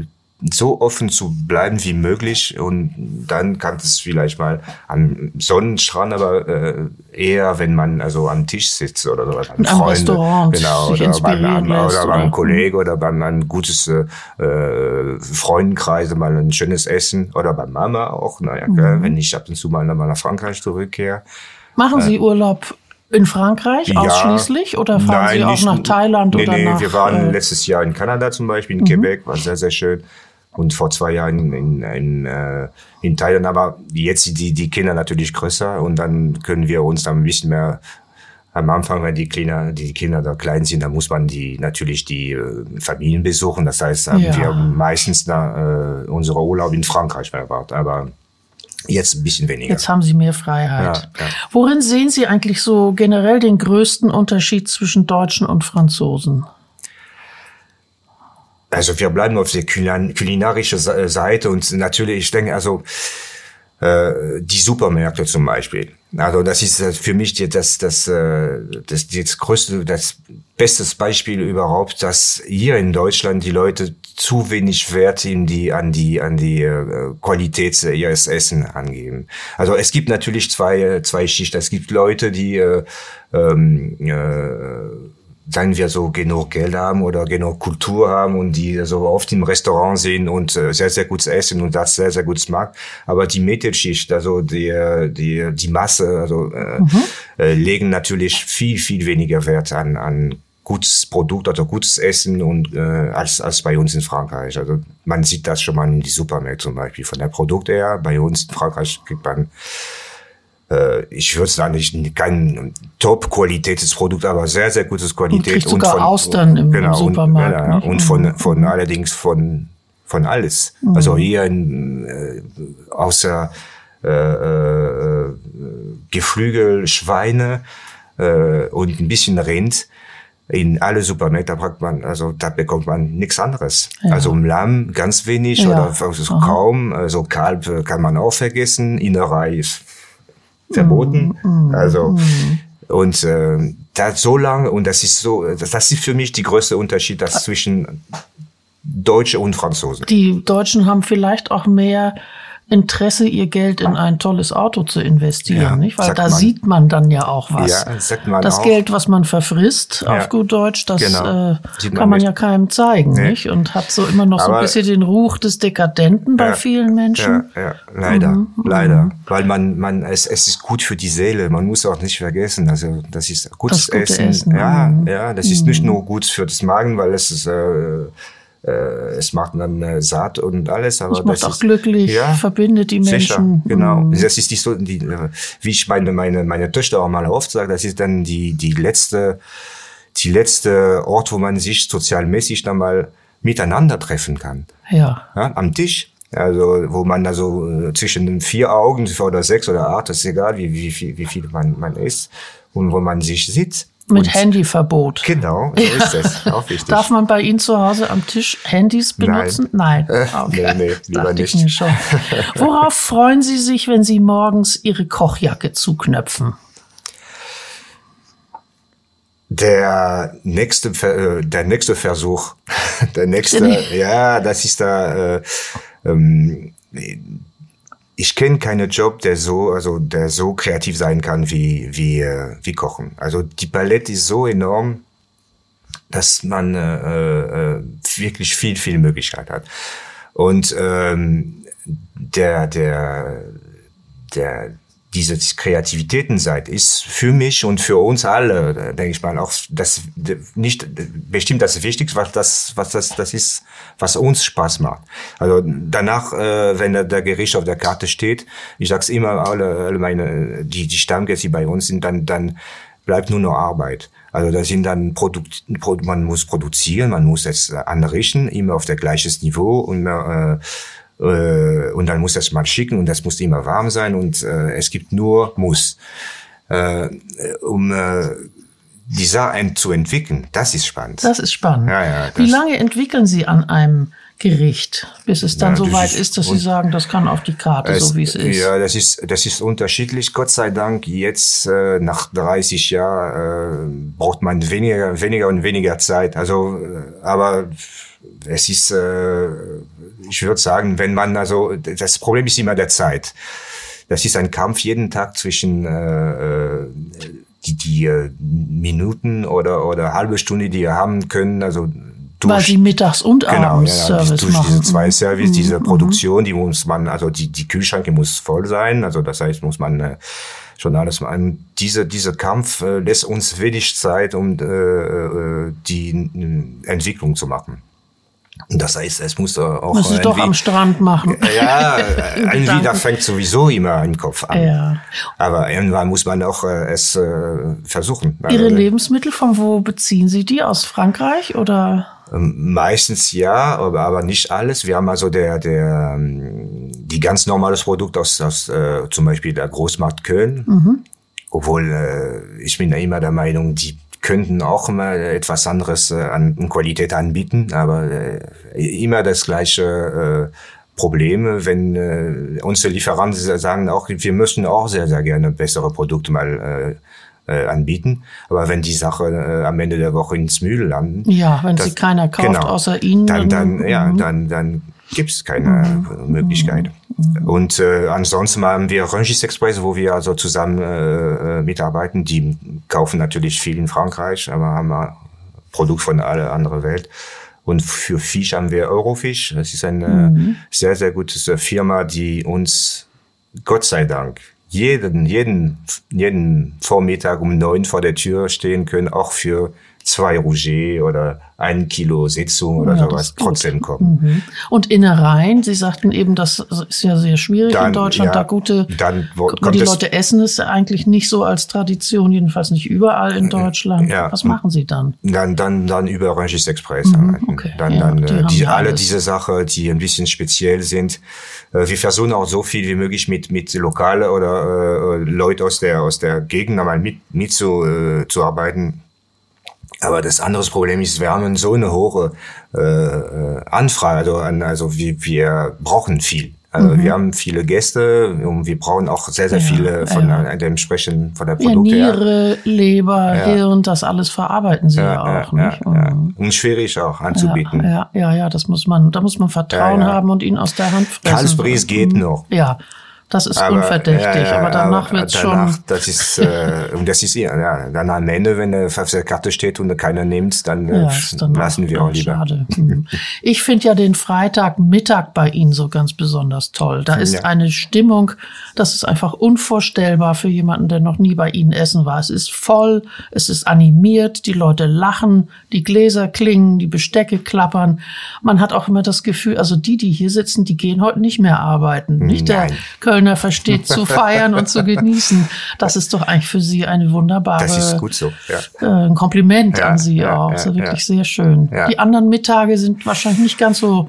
so offen zu bleiben wie möglich und dann kann es vielleicht mal am Sonnenstrand, aber äh, eher, wenn man also am Tisch sitzt oder so, beim Freunde, Restaurant genau, oder beim, oder beim Kollege oder beim ein gutes äh, Freundenkreise mal ein schönes Essen oder bei Mama auch, naja, mhm. wenn ich ab und zu mal nach Frankreich zurückkehre. Machen Sie äh, Urlaub in Frankreich ja, ausschließlich oder fahren nein, Sie auch nicht, nach Thailand nee, oder nee, nach? Wir waren äh, letztes Jahr in Kanada zum Beispiel, in mhm. Quebec, war sehr, sehr schön und vor zwei Jahren in, in, in, äh, in Thailand. Aber jetzt sind die, die Kinder natürlich größer und dann können wir uns dann ein bisschen mehr am Anfang, wenn die Kinder, die Kinder da klein sind, dann muss man die natürlich die äh, Familien besuchen. Das heißt, haben ja. wir meistens da, äh, unsere Urlaub in Frankreich verbracht. Aber Jetzt ein bisschen weniger. Jetzt haben Sie mehr Freiheit. Ja, ja. Worin sehen Sie eigentlich so generell den größten Unterschied zwischen Deutschen und Franzosen? Also wir bleiben auf der kulinarische Seite und natürlich, ich denke, also äh, die Supermärkte zum Beispiel. Also das ist äh, für mich das, das, äh, das, das größte, das beste Beispiel überhaupt, dass hier in Deutschland die Leute zu wenig Wert in die, an die, an die äh, Qualität ihres Essen angeben. Also es gibt natürlich zwei, zwei Schichten. Es gibt Leute, die äh, ähm, äh, sagen wir so, genug Geld haben oder genug Kultur haben und die so oft im Restaurant sind und äh, sehr, sehr gut essen und das sehr, sehr gut mag. Aber die Mittelschicht, also die, die, die Masse, also äh, mhm. äh, legen natürlich viel, viel weniger Wert an, an gutes Produkt oder gutes Essen und äh, als als bei uns in Frankreich. Also man sieht das schon mal in die Supermärkte zum Beispiel von der Produkt her. Bei uns in Frankreich kriegt man äh, ich würde sagen, nicht kein Top-Qualitätsprodukt, aber sehr, sehr gutes Qualität. Und, und von Austern im, genau, Supermarkt. Und, ja, und von, mhm. von allerdings von, von alles. Mhm. Also hier in, äh, außer äh, äh, Geflügel, Schweine äh, und ein bisschen Rind, in alle Supermärkte packt man, also da bekommt man nichts anderes. Ja. Also Lamm ganz wenig ja. oder also kaum. Also Kalb kann man auch vergessen. Innerei ist verboten. Mm, also mm. und äh, da so lange und das ist so, das, das ist für mich die größte Unterschied, das zwischen Deutsche und Franzosen. Die Deutschen haben vielleicht auch mehr Interesse, ihr Geld in ein tolles Auto zu investieren, ja, nicht? Weil da man. sieht man dann ja auch was. Ja, sagt man das auch. Geld, was man verfrisst, ja. auf gut Deutsch, das genau. äh, kann man, ja keinem zeigen, nee. nicht? Und hat so immer noch Aber so ein bisschen den Ruch des Dekadenten bei vielen Menschen. Ja, ja. leider, mhm. leider. Mhm. Weil man, man, es, es ist gut für die Seele. Man muss auch nicht vergessen, also das ist gutes das Essen. Essen. Ja, mhm. ja, das ist nicht mhm. nur gut für das Magen, weil es ist, äh, es macht dann äh, satt und alles, aber Das macht das auch ist, glücklich, verbindet die Sicher, Menschen. genau. Mhm. Das ist die, so, die, äh, wie ich meine, meine, meine Töchter auch mal oft sage, das ist dann die, die letzte, die letzte Ort, wo man sich sozialmäßig dann mal miteinander treffen kann. Ja. Ja, am Tisch. Also, wo man da so äh, zwischen den vier Augen oder sechs oder acht, das ist egal, wie, wie, viel- wie viel man, man ist, und wo man sich sitzt. Mit und, Handyverbot. Genau, so ist das. Auch wichtig. Darf man bei Ihnen zu Hause am Tisch Handys benutzen? Nein. Äh, Okay. nee, nee, lieber Dachte ich nicht. Worauf freuen Sie sich, wenn Sie morgens Ihre Kochjacke zuknöpfen? Der nächste, äh, der nächste Versuch, der nächste, ja, das ist da, äh, ähm, ich kenne keinen Job, der so, also der so kreativ sein kann wie wie äh, wie Kochen. Also die Palette ist so enorm, dass man äh, äh, wirklich viel viel Möglichkeit hat. Und ähm, der der der diese Kreativitätenseite ist für mich und für uns alle, denke ich mal, auch das nicht bestimmt das Wichtigste, was das was das das ist, was uns Spaß macht. Also danach, äh, wenn der, Gericht auf der Karte steht, ich sag's immer, alle, alle meine die die Stammgäste die bei uns sind, dann dann bleibt nur noch Arbeit. Also da sind dann Produkt, Pro- man muss produzieren, man muss es anrichten, immer auf der gleiches Niveau und äh, äh, und dann muss das mal schicken und das muss immer warm sein und äh, es gibt nur Muss. Äh, um äh, die Sache zu entwickeln, das ist spannend. Das ist spannend. Ja, ja, Wie lange entwickeln Sie an einem Gericht, bis es dann Ja, so weit ist- ist, dass Sie sagen, das kann auf die Karte, so wie es ist? Ja, das ist, das ist unterschiedlich. Gott sei Dank, jetzt äh, nach 30 Jahren äh, braucht man weniger, weniger und weniger Zeit. Also, äh, aber es ist, äh, ich würde sagen, wenn man also, das Problem ist immer der Zeit. Das ist ein Kampf jeden Tag zwischen äh, äh, die, die äh, Minuten oder, oder halbe Stunde, die wir haben können. Also Weil durch- Sie mittags und Genau, abends ja, Service durch machen. diese zwei Service, Mhm, diese mhm. Produktion, die muss man, also die, die Kühlschranke muss voll sein, also das heißt, muss man äh, schon alles machen. Diese, dieser Kampf äh, lässt uns wenig Zeit, um äh, äh, die Entwicklung zu machen. Und das heißt, es muss auch Müssen Sie doch am Strand machen. ja, irgendwie, da Gedanken. fängt sowieso immer im Kopf an. Ja. Aber irgendwann muss man auch äh, es äh, versuchen. Ihre Also, Lebensmittel, von wo beziehen Sie die? Aus Frankreich oder? Ähm, Meistens ja, aber, nicht alles. Wir haben also der, der, ähm, die ganz normales Produkt aus, aus äh, zum Beispiel der Großmarkt Köln. Obwohl äh, ich bin ja immer der Meinung, die könnten auch mal etwas anderes äh, an Qualität anbieten, aber äh, immer das gleiche äh, Problem, wenn äh, unsere Lieferanten sagen auch, wir möchten auch sehr, sehr gerne bessere Produkte mal äh, äh, anbieten. Aber wenn die Sache äh, am Ende der Woche ins Müll landen, Ja, wenn das- sie keiner kauft genau. außer Ihnen. dann, dann, mhm. ja, dann, dann gibt's keine Möglichkeit. Und äh, ansonsten haben wir Rungis Express, wo wir also zusammen äh, äh, mitarbeiten. Die kaufen natürlich viel in Frankreich, aber haben ein Produkt von aller anderen Welt. Und für Fisch haben wir Eurofisch. Das ist eine sehr, sehr gute Firma, die uns, Gott sei Dank, jeden, jeden, jeden Vormittag um neun vor der Tür stehen können, auch für zwei Rouget oder ein Kilo Sitzung oder Ja, sowas trotzdem kommen. Mhm. Und Innereien, Sie sagten eben, das ist ja sehr schwierig in Dann, Deutschland, ja, da gute, dann wo- die Leute essen es eigentlich nicht so als Tradition, jedenfalls nicht überall in Deutschland. ja. Was machen Sie dann? Dann, dann, dann über Rungis Express. Mhm, okay. Dann, Ja, dann die äh, die, alle diese Sachen, die ein bisschen speziell sind. Äh, wir versuchen auch so viel wie möglich mit mit lokale oder äh, Leute aus der aus der Gegend einmal mit mit zu, äh, zu arbeiten. Aber das andere Problem ist, wir haben so eine hohe äh, Anfrage, also, also wir, wir brauchen viel. Also wir haben viele Gäste und wir brauchen auch sehr, sehr Mhm. Ja, viele von ja. dem Sprechen von der Ja, Produkte. her. Niere, Leber, Hirn, das alles verarbeiten Sie ja, auch, ja, nicht? ja. Mhm. Und schwierig auch anzubieten. Ja, ja, ja, ja, das muss man, da muss man Vertrauen Ja, ja. haben und ihn aus der Hand fressen. Kalbsbries geht Mhm. noch. Ja, Das ist aber, unverdächtig, ja, ja, aber danach wird es schon. Das ist, äh, und das ist ja, ja, dann am Ende, wenn er auf der Karte steht und keiner nimmt, dann, äh, dann lassen wir auch lieber. Schade. Hm. Ich finde ja den Freitagmittag bei Ihnen so ganz besonders toll. Da ist eine Stimmung, das ist einfach unvorstellbar für jemanden, der noch nie bei Ihnen essen war. Es ist voll, es ist animiert, die Leute lachen, die Gläser klingen, die Bestecke klappern. Man hat auch immer das Gefühl, also die, die hier sitzen, die gehen heute nicht mehr arbeiten. Nicht Nein. der Kölner versteht zu feiern und zu genießen. Das ist doch eigentlich für Sie eine wunderbare. Das ist gut so. Ja. Äh, ein Kompliment ja, an Sie ja, auch. Das ist wirklich sehr schön. Die anderen Mittage sind wahrscheinlich nicht ganz so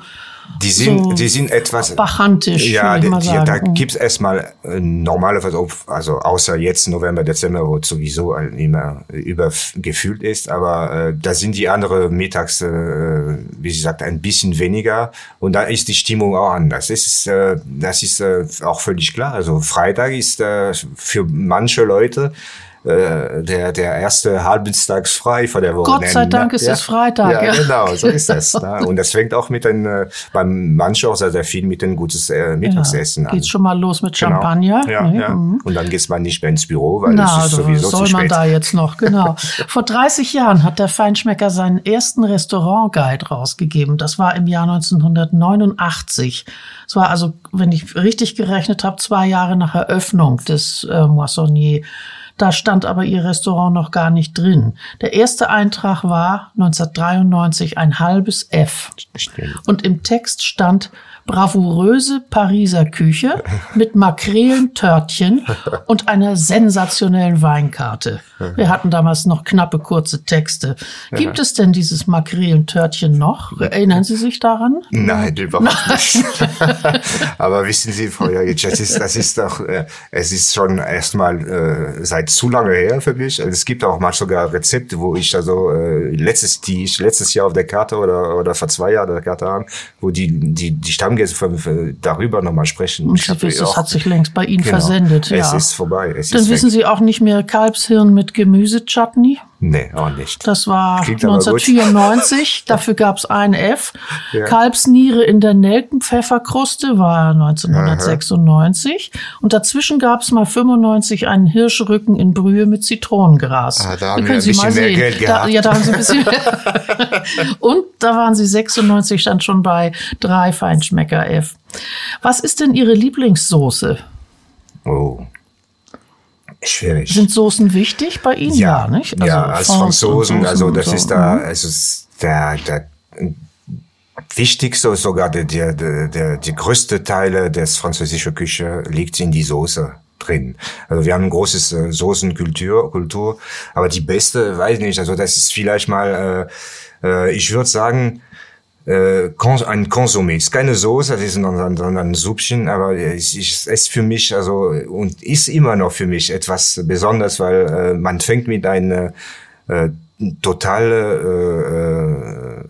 die sind, so die sind etwas bachantisch. Ja, die, die, da gibt's erstmal äh, normalerweise, also außer jetzt November, Dezember, wo sowieso immer übergefühlt ist, aber äh, da sind die anderen mittags, äh, wie sie sagt, ein bisschen weniger und da ist die Stimmung auch anders. Das ist, äh, das ist äh, auch völlig klar. Also Freitag ist äh, für manche Leute äh, der, der erste Halbdienstags frei vor der Woche. Gott sei Dank ist ja, es Freitag. Ja, ja, genau, so ist das. ne? Und das fängt auch mit den, äh, beim manchen auch sehr, sehr viel mit dem gutes äh, Mittagessen ja, an. Geht schon mal los mit genau. Champagner. Genau. Ja, nee, ja. Mhm. Und dann geht man nicht mehr ins Büro, weil Na, es ist also sowieso soll zu man da jetzt noch, genau. Vor 30 Jahren hat der Feinschmecker seinen ersten Restaurant-Guide rausgegeben. Das war im Jahr 1989. Es war also, wenn ich richtig gerechnet habe, zwei Jahre nach Eröffnung des äh, Moissonnier. Da stand aber ihr Restaurant noch gar nicht drin. Der erste Eintrag war 1993 ein halbes F. Und im Text stand bravouröse Pariser Küche mit Makrelentörtchen und einer sensationellen Weinkarte. Wir hatten damals noch knappe, kurze Texte. Gibt es denn dieses Makrelentörtchen noch? Erinnern Sie sich daran? Nein, überhaupt nicht. Aber wissen Sie, Frau Jagic, das ist, das ist doch, äh, es ist schon erstmal äh, seit zu lange her für mich. Es gibt auch mal sogar Rezepte, wo ich also äh, letztes, die ich letztes Jahr auf der Karte oder, oder vor zwei Jahren auf der Karte haben, wo die, die, die Stammgäste darüber nochmal sprechen. Und Sie wissen, es hat sich längst bei Ihnen genau, versendet. Ja. Es ist vorbei. Es Dann ist wissen weg. Sie auch nicht mehr Kalbshirn mit Gemüsechutney? Nee, auch nicht. Das war Klingt 1994, dafür gab es ein F. Ja. Kalbsniere in der Nelkenpfefferkruste war 1996. Aha. Und dazwischen gab es mal 95 einen Hirschrücken in Brühe mit Zitronengras. Ah, da haben wir ein bisschen mehr Geld gehabt. Da, ja, da haben Sie ein bisschen Und da waren Sie 96 dann schon bei drei Feinschmecker F. Was ist denn Ihre Lieblingssoße? Oh. Schwierig. Sind Soßen wichtig bei Ihnen? Ja, ja nicht? Also ja, als Franzosen, also das so. ist da, mhm. also der, der wichtigste, sogar der, der, der, die größte Teile des französischen Küche liegt in die Soße drin. Also wir haben ein großes äh, Soßenkultur, Kultur, aber die beste, weiß nicht, also das ist vielleicht mal, äh, äh, ich würde sagen, äh, ein Konsumé. Ist keine Soße, das ist ein, ein Suppchen, aber es ist für mich, also, und ist immer noch für mich etwas Besonderes, weil äh, man fängt mit einer äh, totale äh,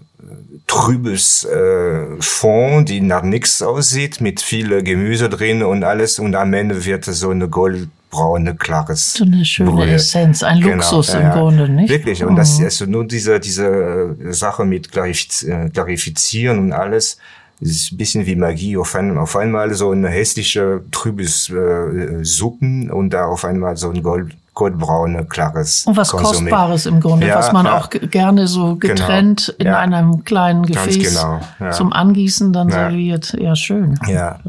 trübes äh, Fond, die nach nichts aussieht, mit viel Gemüse drin und alles, und am Ende wird so eine Gold braune, klares. So eine schöne Brühe. Essenz, ein genau, Luxus im Grunde, nicht? Wirklich. Und oh. das, also nur diese, diese äh, Sache mit Klarifiz äh, Klarifizieren und alles, ist ein bisschen wie Magie. Auf einmal, auf einmal so eine hässliche, trübes äh, Suppen und da auf einmal so ein Gold, goldbraune, klares. Und was Konsumé. Kostbares im Grunde, ja, was man ja. auch gerne so genau. getrennt genau. in ja. einem kleinen Gefäß genau. zum Angießen dann serviert. Ja, schön. Ja.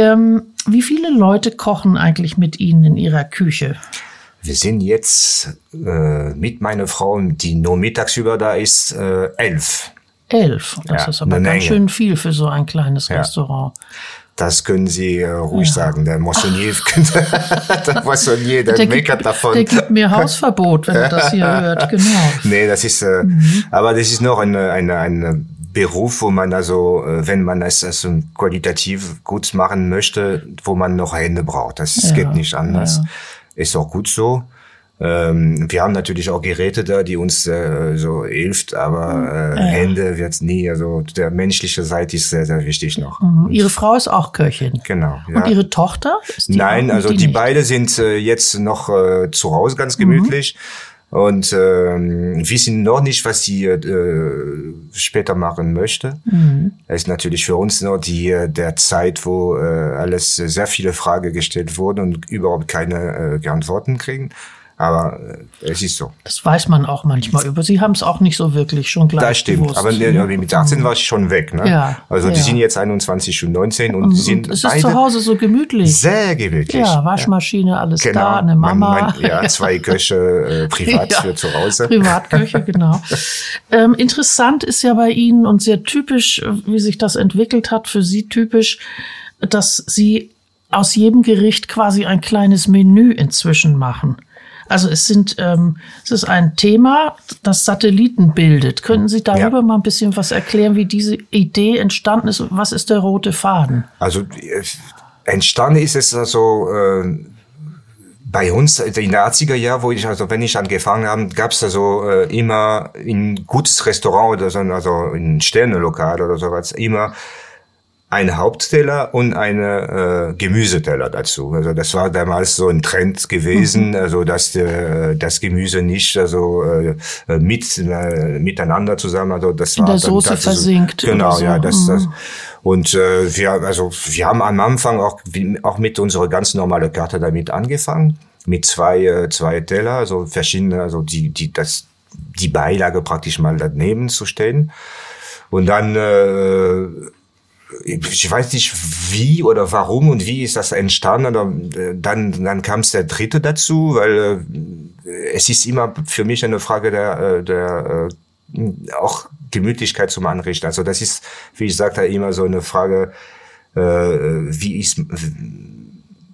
Ähm, wie viele Leute kochen eigentlich mit Ihnen in Ihrer Küche? Wir sind jetzt äh, mit meiner Frau, die nur mittagsüber da ist, äh, elf. Elf, das ja, ist aber ganz Menge. schön viel für so ein kleines ja. Restaurant. Das können Sie äh, ruhig ja. sagen. Der Moissonnier, der Moissonnier, der, der meckert gibt, davon. Der gibt mir Hausverbot, wenn er das hier hört, genau. Nee, das ist, äh, mhm. aber das ist noch eine, eine, eine Beruf, wo man also, äh, wenn man es also qualitativ gut machen möchte, wo man noch Hände braucht. Das ja, geht nicht anders. Ja. Ist auch gut so. Ähm, wir haben natürlich auch Geräte da, die uns äh, so hilft, aber äh, ja. Hände wird's nie. Also der menschliche Seite ist sehr, sehr wichtig noch. Mhm. Ihre Frau ist auch Köchin. Genau. Ja. Und Ihre Tochter? Nein, also die, die beide sind äh, jetzt noch äh, zu Hause ganz gemütlich. Mhm Und ähm, wissen noch nicht, was sie äh, später machen möchte. Mhm. Es ist natürlich für uns noch die äh, der Zeit, wo äh, alles sehr viele Fragen gestellt wurden und überhaupt keine äh, Antworten kriegen. Aber äh, es ist so. Das weiß man auch manchmal über. Sie haben es auch nicht so wirklich schon gleich Das stimmt. Gewusst. Aber mit 18 war ich schon weg. Ne? Ja, also die ja. sind jetzt 21 und 19 und, und, die sind es ist zu Hause so gemütlich. sehr gemütlich. Ja, Waschmaschine, alles Genau. da, eine Mein- Mama. Mein, ja, zwei Köche äh, privat Ja, für zu Hause. Privatköche, genau. ähm, interessant ist ja bei Ihnen und sehr typisch, äh, wie sich das entwickelt hat, für Sie typisch, dass Sie aus jedem Gericht quasi ein kleines Menü inzwischen machen. Also es sind, ähm, es ist ein Thema, das Satelliten bildet. Könnten Sie darüber Ja. mal ein bisschen was erklären, wie diese Idee entstanden ist? Was ist der rote Faden? Also äh, entstanden ist es also äh, bei uns in den 80er Jahren, wo ich also wenn ich angefangen habe, gab es also äh, immer in gutes Restaurant oder so, also in Sternelokal oder sowas immer ein Hauptteller und eine äh, Gemüseteller dazu. Also das war damals so ein Trend gewesen, also dass äh, das Gemüse nicht also äh, mit äh, miteinander zusammen, also das In war der dann Soße das- versinkt Genau, so. ja, das, Mhm. das und äh, wir also wir haben am Anfang auch auch mit unserer ganz normale Karte damit angefangen mit zwei äh, zwei Teller, also verschiedene, also die die das die Beilage praktisch mal daneben zu stellen und dann äh, ich weiß nicht wie oder warum und wie ist das entstanden. Äh, Dann, dann kam es der dritte dazu, weil äh, es ist immer für mich eine Frage der, äh, der äh, auch Gemütlichkeit zum Anrichten. Also das ist, wie ich sagte, immer so eine Frage, äh, wie ist,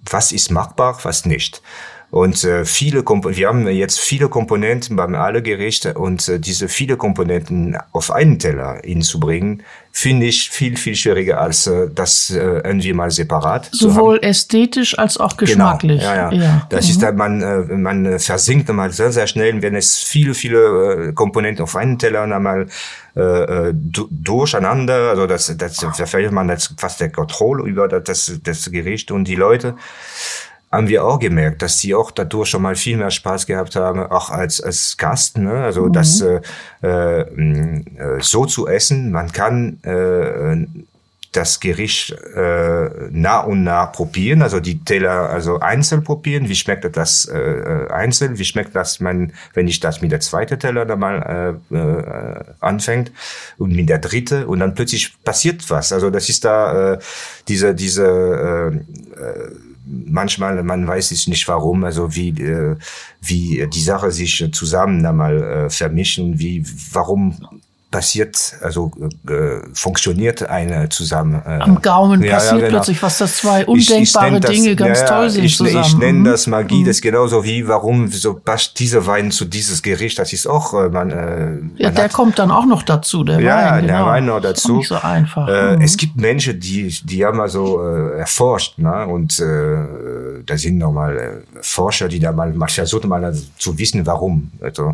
was ist machbar, was nicht. Und äh, viele Komp wir haben jetzt viele Komponenten beim alle Gerichte und äh, diese viele Komponenten auf einen Teller hinzubringen, finde ich viel viel schwieriger als äh, das äh, irgendwie mal separat. Sowohl ästhetisch als auch geschmacklich. Genau, ja, ja. Das ist dann, man, äh, man versinkt mal sehr, sehr schnell, wenn es viele, viele äh, Komponenten auf einen Teller und einmal äh, äh, du- durcheinander, also das, das da verliert man das fast der Kontrolle über das, das Gericht und die Leute haben wir auch gemerkt, dass die auch dadurch schon mal viel mehr Spaß gehabt haben, auch als als Gast. Ne? Also das äh, äh, äh, so zu essen, man kann äh, das Gericht äh, nach und nach probieren, also die Teller also einzeln probieren. Wie schmeckt das äh, einzeln? Wie schmeckt das, man, wenn ich das mit der zweiten Teller dann mal äh, äh, anfängt und mit der dritte und dann plötzlich passiert was. Also das ist da äh, diese diese äh, äh, manchmal man weiß es nicht warum, also wie äh, wie die Sache sich zusammen einmal äh, vermischen, wie warum passiert, also äh, funktioniert eine zusammen. Äh, Am Gaumen Ja, ja, passiert genau. plötzlich was, dass zwei Ich- ich undenkbare nenn das- Dinge ganz ja, ja, toll sind ich, zusammen. Ich nenne Mhm. das Magie, das ist genauso wie, warum so passt dieser Wein zu dieses Gericht, das ist auch, äh, man, äh, Ja, man der hat, kommt dann auch noch dazu, der ja, Wein. der genau. Wein noch Ist dazu. Nicht so einfach. Äh, Mhm. Es gibt Menschen, die, die haben also äh, erforscht, ne? und äh, da sind nochmal äh, Forscher, die da mal, mal versuchen, mal zu wissen, warum. Also,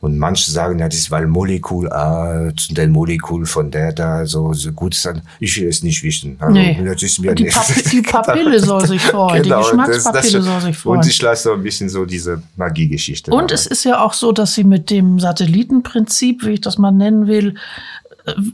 und manche sagen, ja, das ist weil Molekül A zu dem Molekül von der da so, so gut ist. Dann, ich will es nicht wissen. Also, Nee. das ist mir Die nicht. Papi- die Papille soll sich freuen, die Geschmackspapille soll sich freuen. Und ich lasse so ein bisschen so diese Magiegeschichte. Und dabei. es ist ja auch so, dass sie mit dem Satellitenprinzip, wie ich das mal nennen will,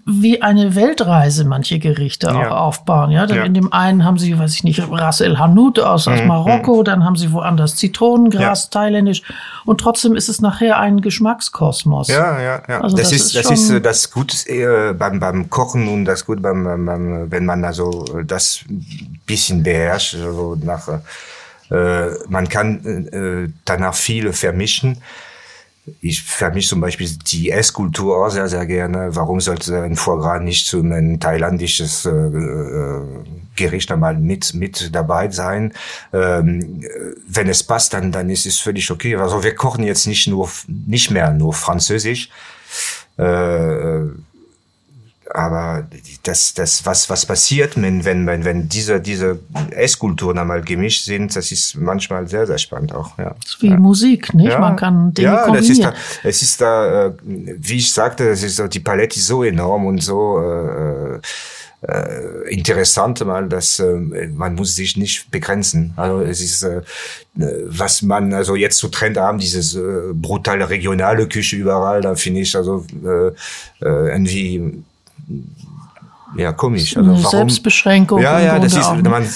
wie eine Weltreise manche Gerichte auch Ja. aufbauen. Ja, Ja. in dem einen haben sie, weiß ich nicht, Ras El Hanout aus, aus Marokko, dann haben sie woanders Zitronengras, thailändisch. Und trotzdem ist es nachher ein Geschmackskosmos. Ja, ja, ja. Also das, das ist, das ist äh, das Gute äh, beim, beim Kochen und das Gute beim, beim, beim wenn man also äh, das bisschen beherrscht, also nach, äh, man kann äh, danach viele vermischen. Ich vermische zum Beispiel die Esskultur auch sehr, sehr gerne. Warum sollte ein Foie Gras nicht zu einem thailändisches äh, äh, Gericht einmal mit, mit dabei sein? Ähm, äh, wenn es passt, dann, dann ist es völlig okay. Also wir kochen jetzt nicht nur, nicht mehr nur Französisch. Äh, aber das, das, was, was passiert, wenn, wenn, wenn, diese, diese Esskulturen einmal gemischt sind, das ist manchmal sehr, sehr spannend auch, ja. Das ist wie Musik, nicht? Man kann Dinge ja, das ist da, es ist da, äh, wie ich sagte, es ist so, die Palette ist so enorm und so, äh, äh, interessant mal, dass äh, man muss sich nicht begrenzen. Also es ist äh, was man also jetzt zu Trend haben, dieses äh, brutale regionale Küche überall, da finde ich also äh, äh, irgendwie ja komisch. Also warum? Selbstbeschränkung. Ja, ja, das ist man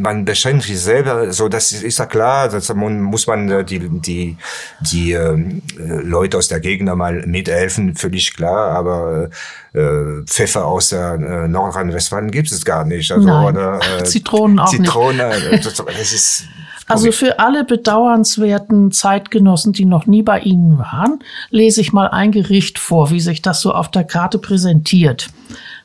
man beschränkt sich selber. So, das ist, ist ja klar. Das muss man äh, die die die äh, Leute aus der Gegend mal mithelfen, völlig klar. Aber äh, Pfeffer aus der äh, Nordrhein-Westfalen gibt es gar nicht. Also Nein. oder äh, Zitronen auch Zitrone, nicht. Das, das ist also für alle bedauernswerten Zeitgenossen, die noch nie bei Ihnen waren, lese ich mal ein Gericht vor, wie sich das so auf der Karte präsentiert.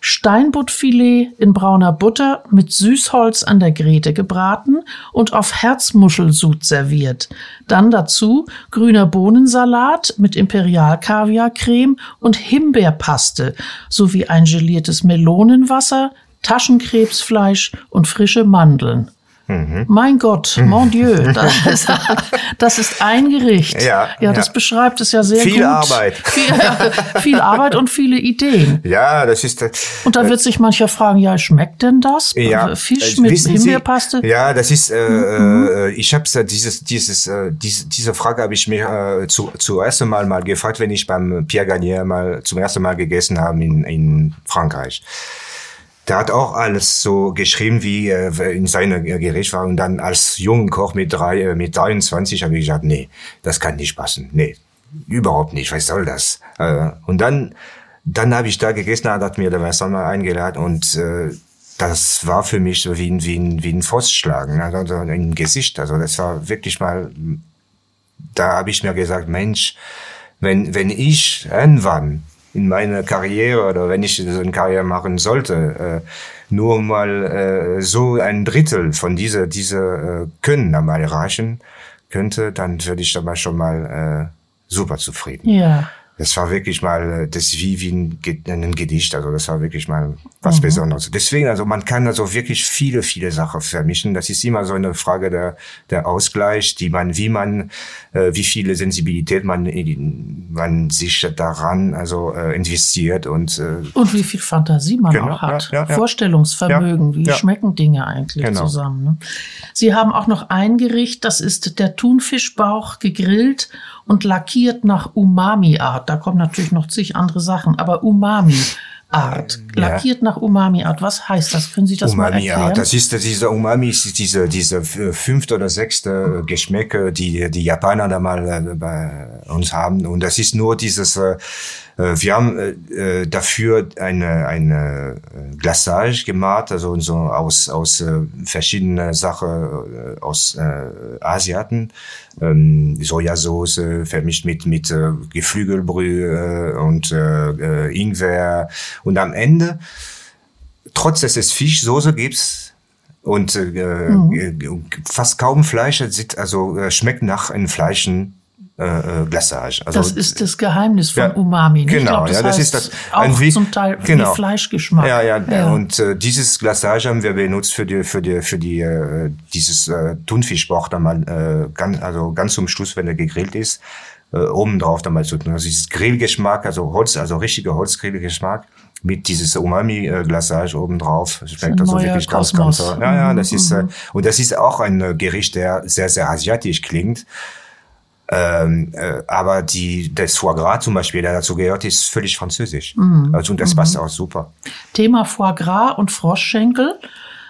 Steinbuttfilet in brauner Butter mit Süßholz an der Grete gebraten und auf Herzmuschelsud serviert. Dann dazu grüner Bohnensalat mit Imperialkaviarcreme und Himbeerpaste sowie ein geliertes Melonenwasser, Taschenkrebsfleisch und frische Mandeln. Mhm. Mein Gott, mon Dieu, das ist, das ist ein Gericht. Ja, ja das ja. beschreibt es ja sehr viel gut. Arbeit. Viel, viel Arbeit und viele Ideen. Ja, das ist. Äh, und da wird sich mancher fragen, ja, schmeckt denn das? Ja, Fisch mit Himbeerpaste? Ja, das ist. Äh, mhm. Äh, ich habe dieses, dieses, äh, diese, diese Frage habe ich mir äh, zu, zuerst Mal mal gefragt, wenn ich beim Pierre Garnier mal zum ersten Mal gegessen habe in, in Frankreich der hat auch alles so geschrieben, wie äh, in seiner Gericht war. Und dann als junger Koch mit, drei, äh, mit 23 habe ich gesagt, nee, das kann nicht passen. Nee, überhaupt nicht. Was soll das? Äh, und dann, dann habe ich da gegessen, hat mir der Vincent mal eingeladen und äh, das war für mich so wie ein, wie ein, wie ein Frostschlagen, also im Gesicht. Also das war wirklich mal, da habe ich mir gesagt, Mensch, wenn, wenn ich irgendwann in meiner Karriere oder wenn ich so eine Karriere machen sollte, äh, nur mal äh, so ein Drittel von dieser dieser äh, Können einmal erreichen könnte, dann würde ich dabei schon mal super zufrieden. Ja das war wirklich mal äh, das wie wie ein, ein Gedicht also das war wirklich mal was mhm. Besonderes deswegen also man kann also wirklich viele viele Sachen vermischen das ist immer so eine Frage der der Ausgleich die man wie man äh, wie viele Sensibilität man man sich daran also äh, investiert und äh, und wie viel Fantasie man genau, auch hat ja, ja, ja. Vorstellungsvermögen wie schmecken Dinge eigentlich genau. zusammen ne? Sie haben auch noch ein Gericht das ist der Thunfischbauch gegrillt und lackiert nach Umami-Art. Da kommen natürlich noch zig andere Sachen, aber Umami. Art, lackiert ja. nach Umami-Art. Was heißt das? Können Sie das Umami mal erklären? Art, das ist dieser Umami, ist diese, diese fünfte oder sechste Geschmäcke, die die Japaner da mal äh, bei uns haben. Und das ist nur dieses äh, äh, wir haben äh, äh, dafür eine, eine Glassage gemacht, also so aus, aus äh, verschiedenen Sachen äh, aus äh, Asiaten. Ähm, Sojasauce vermischt mit, mit äh, Geflügelbrühe äh, und äh, Ingwer. Und am Ende, trotz dass es Fischsoße gibt, und äh, mhm. fast kaum Fleisch, also äh, schmeckt nach einem Fleischen äh, äh, Glassage. Also, das ist das Geheimnis von ja, Umami. Genau, glaub, das ja, das ist das. Auch wie, zum Teil genau. wie Fleischgeschmack. Ja, ja, ja. Und äh, dieses Glassage haben wir benutzt für die, für die, für die, äh, dieses äh, Thunfischbauch dann mal äh, ganz, also ganz zum Schluss, wenn er gegrillt ist, äh, oben drauf dann mal zu tun. Also dieses Grillgeschmack, also Holz, also richtiger Holzgrillgeschmack mit dieses Umami-Glassage oben drauf. Schmeckt also wirklich ganz, ganz. Ja, ja, das ist, äh, mhm. und das ist auch ein Gericht, der sehr, sehr asiatisch klingt. Ähm, äh, aber die, das Foie Gras zum Beispiel, der dazu gehört, ist völlig französisch. Mhm. Also, und das mhm. passt auch super. Thema Foie Gras und Froschschenkel.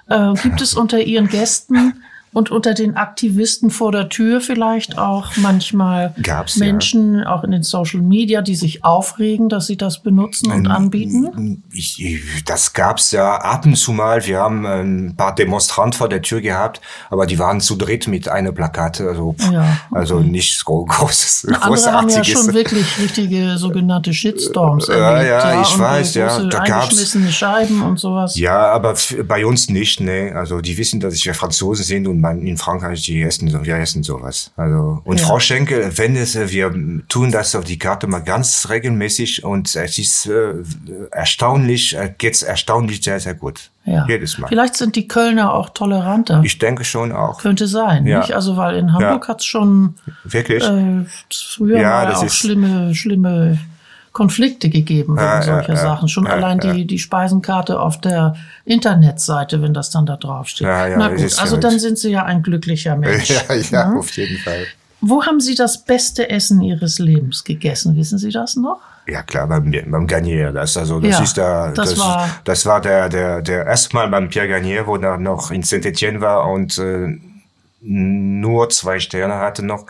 Äh, gibt es unter Ihren Gästen und unter den Aktivisten vor der Tür vielleicht auch manchmal Gab's, Menschen, ja. auch in den Social Media, die sich aufregen, dass sie das benutzen und ähm, anbieten? Ich, das gab's ja ab und zu mal. Wir haben ein paar Demonstranten vor der Tür gehabt, aber die waren zu dritt mit einer Plakate. Also, ja, okay. also nicht so großes. Andere haben ja schon wirklich richtige sogenannte Shitstorms ja, erlebt. Ja, ja, ich weiß, ja. Da gab's Scheiben und sowas. Ja, aber bei uns nicht, ne. Also die wissen, dass wir Franzosen sind und man in Frankreich, die essen so, wir essen sowas. Also, und ja. Frau Schenkel, wenn es, wir tun das auf die Karte mal ganz regelmäßig und es ist äh, erstaunlich, äh, geht's erstaunlich sehr, sehr gut. Ja. Jedes Mal. Vielleicht sind die Kölner auch toleranter. Ich denke schon auch. Könnte sein, ja. nicht? Also, weil in Hamburg ja. hat's schon, wirklich, äh, früher ja, das auch ist schlimme, schlimme Konflikte gegeben wegen ja, solcher ja. Sachen. Schon Ja, allein ja. die, die Speisenkarte auf der Internetseite, wenn das dann da draufsteht. Ja, ja, Na gut, also dann sind Sie ja ein glücklicher Mensch. Ja, ja, Ne? auf jeden Fall. Wo haben Sie das beste Essen Ihres Lebens gegessen? Wissen Sie das noch? Ja klar, beim, beim Garnier. Das, also, das Ja, ist der, das das, war- das war der, der, der erste Mal beim Pierre Garnier, wo er noch in Saint-Etienne war und äh, nur zwei Sterne hatte noch.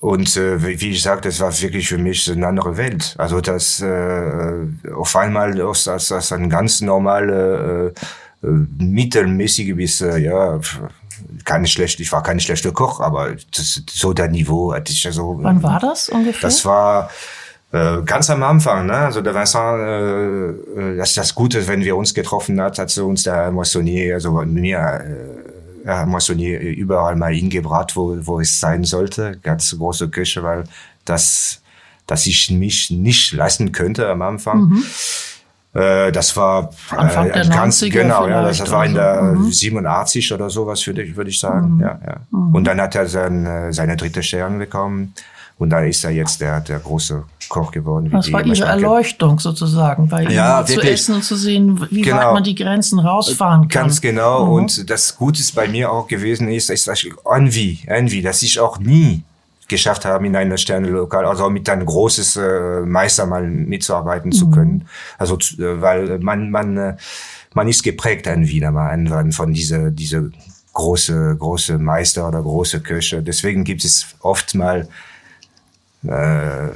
Und äh, wie wie ich sagte, das war wirklich für mich eine andere Welt. Also das äh, auf einmal aus, aus, aus ein ganz normale, äh, äh, mittelmäßige bis äh, ja keine schlechte, ich war kein schlechter Koch, aber das, so der Niveau hatte ich ja so. Wann war das ungefähr? Das war äh, ganz am Anfang, ne? Also der Vincent, äh, äh, das ist das Gute, wenn wir uns getroffen hat, hat uns der Moissonnier, also mir, äh, Herr Moissonnier überall mal hingebracht, wo, wo es sein sollte. Ganz große Küche, weil das, dass ich mich nicht leisten könnte am Anfang. Äh, das war Mhm. Anfang der ganz 90er genau, ja, das war in der so. Mhm. 87 oder sowas, würde ich, würde ich sagen. Ja, ja. Und dann hat er sein, äh, seine dritte Stern bekommen. Und dann ist er jetzt der, der große Koch geworden. Das war Ihre. Erleuchtung sozusagen, bei Ja, zu essen und zu sehen, wie weit Genau. man die Grenzen rausfahren kann. Ganz genau. Und das Gute bei mir auch gewesen ist, ist Envy, Envy, dass ich auch nie geschafft habe, in einem Sternelokal, also mit einem großes äh, Meister mal mitzuarbeiten zu können. Also äh, weil man man äh, man ist geprägt ein wieder mal ein- von diese diese große große Meister oder große Köche. Deswegen gibt es oft mal äh,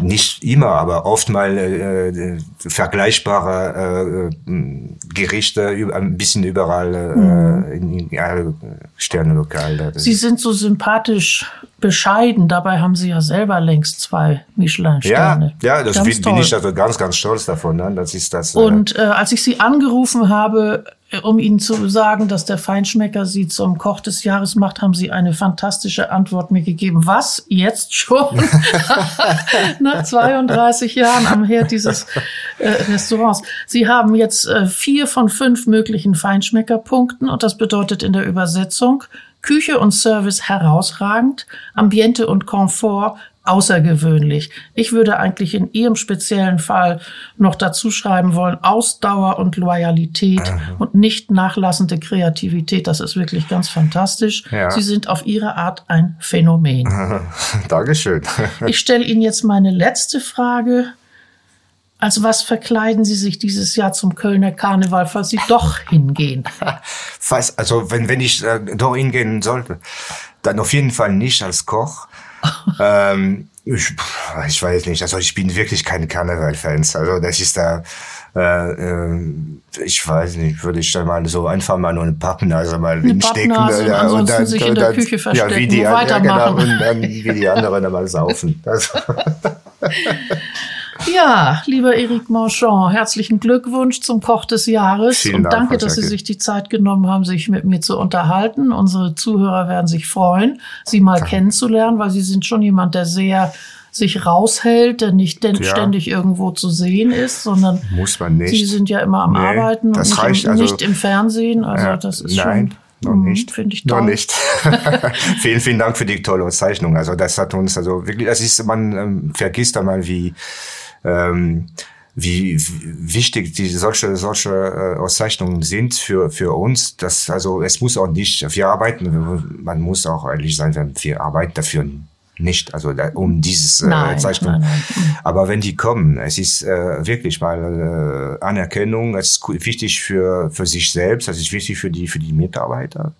nicht immer, aber oft mal äh, äh, vergleichbare äh, äh, Gerichte über, ein bisschen überall äh, in, in alle Sternelokale. Sie sind so sympathisch bescheiden, dabei haben Sie ja selber längst zwei ja, Michelin-Sterne. ja, das Ganz bin, bin ich also ganz, ganz stolz davon. Ne? Das ist das. Und äh, als ich Sie angerufen habe, äh, um Ihnen zu sagen, dass der Feinschmecker Sie zum Koch des Jahres macht, haben Sie eine fantastische Antwort mir gegeben. Was? Jetzt schon? Nach 32 Jahren am Herd dieses äh, Restaurants. Sie haben jetzt äh, vier von fünf möglichen Feinschmeckerpunkten und das bedeutet in der Übersetzung Küche und Service herausragend, Ambiente und Komfort außergewöhnlich. Ich würde eigentlich in Ihrem speziellen Fall noch dazu schreiben wollen, Ausdauer und Loyalität und nicht nachlassende Kreativität. Das ist wirklich ganz fantastisch. Ja. Sie sind auf Ihre Art ein Phänomen. Dankeschön. Ich stelle Ihnen jetzt meine letzte Frage. Als was verkleiden Sie sich dieses Jahr zum Kölner Karneval, falls Sie doch hingehen? Fast, also wenn, wenn ich äh, da hingehen sollte, dann auf jeden Fall nicht als Koch. ähm, ich, ich weiß nicht, also ich bin wirklich kein Karneval-Fans. Also das ist da, äh, äh, ich weiß nicht, würde ich da mal so einfach mal nur eine Pappnase mal hinstecken. Pappnase und oder- ansonsten sich in der Küche Ja, wie verstecken die, und an- ja, genau, weitermachen. und dann wie die anderen dann mal saufen. Das, Ja, lieber Eric Manchon, herzlichen Glückwunsch zum Koch des Jahres Vielen und Dank, danke, dass Sie sich die Zeit genommen haben, sich mit mir zu unterhalten. Unsere Zuhörer werden sich freuen, Sie mal kennenzulernen, weil Sie sind schon jemand, der sehr sich raushält, der nicht Ja. ständig irgendwo zu sehen ist, sondern muss man nicht. Sie sind ja immer am Nee, Arbeiten und das nicht, reicht, im, also- nicht im Fernsehen. Also Ja, das ist nein, schon, noch mhm, nicht. Finde ich Noch toll. nicht. vielen, vielen Dank für die tolle Zeichnung. Also das hat uns, also wirklich, das ist, man ähm, vergisst einmal, wie, ähm, wie wichtig die solche solche äh, Auszeichnungen sind für für uns. Das also es muss auch nicht. Wir arbeiten. Man muss auch ehrlich sein, wenn wir arbeiten dafür nicht. Also da, um dieses äh, Nein, Zeichnung. nein, nein. Mhm. Aber wenn die kommen, es ist äh, wirklich mal äh, Anerkennung, es ist wichtig für, für sich selbst, es ist wichtig für die, für die Mitarbeiter,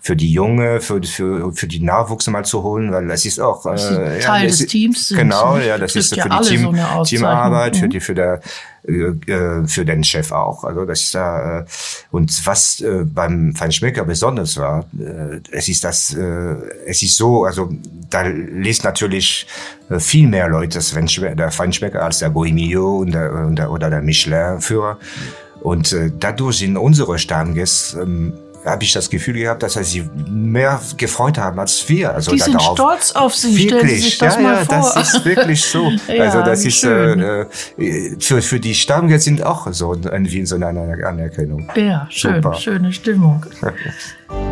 für die Junge, für, für, für die Nachwuchs mal zu holen, weil es ist auch äh, Sie Teil das des ist- Teams. Genau, ja, das ist betrifft für ja die Team, so. Teamarbeit, für Mhm. die, für der äh, für den Chef auch. Also das ist da äh, und was äh, beim Feinschmecker besonders war, äh, es ist das, äh, es ist so, also da liest natürlich äh, viel mehr Leute der Feinschmecker als der Goemio und der, und der, oder der Michelin-Führer. Und äh, dadurch sind unsere Stammgäste ähm, habe ich das Gefühl gehabt, dass er sie mehr gefreut haben als wir. Also Die sind darauf. stolz auf Sie. Stellen Sie Wirklich, sich das ja, mal ja, vor. das ist wirklich so. Ja, also das ist äh, für für die Stammgäste sind auch so irgendwie so eine Anerkennung. Ja, schön, Super. schöne Stimmung.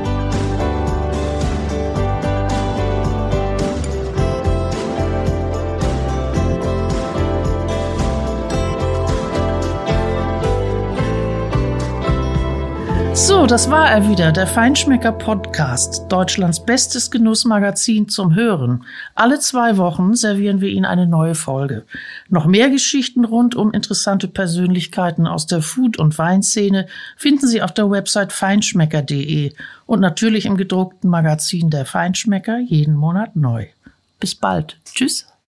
So, das war er wieder, der Feinschmecker Podcast, Deutschlands bestes Genussmagazin zum Hören. Alle zwei Wochen servieren wir Ihnen eine neue Folge. Noch mehr Geschichten rund um interessante Persönlichkeiten aus der Food- und Weinszene finden Sie auf der Website feinschmecker.de und natürlich im gedruckten Magazin der Feinschmecker jeden Monat neu. Bis bald. Tschüss.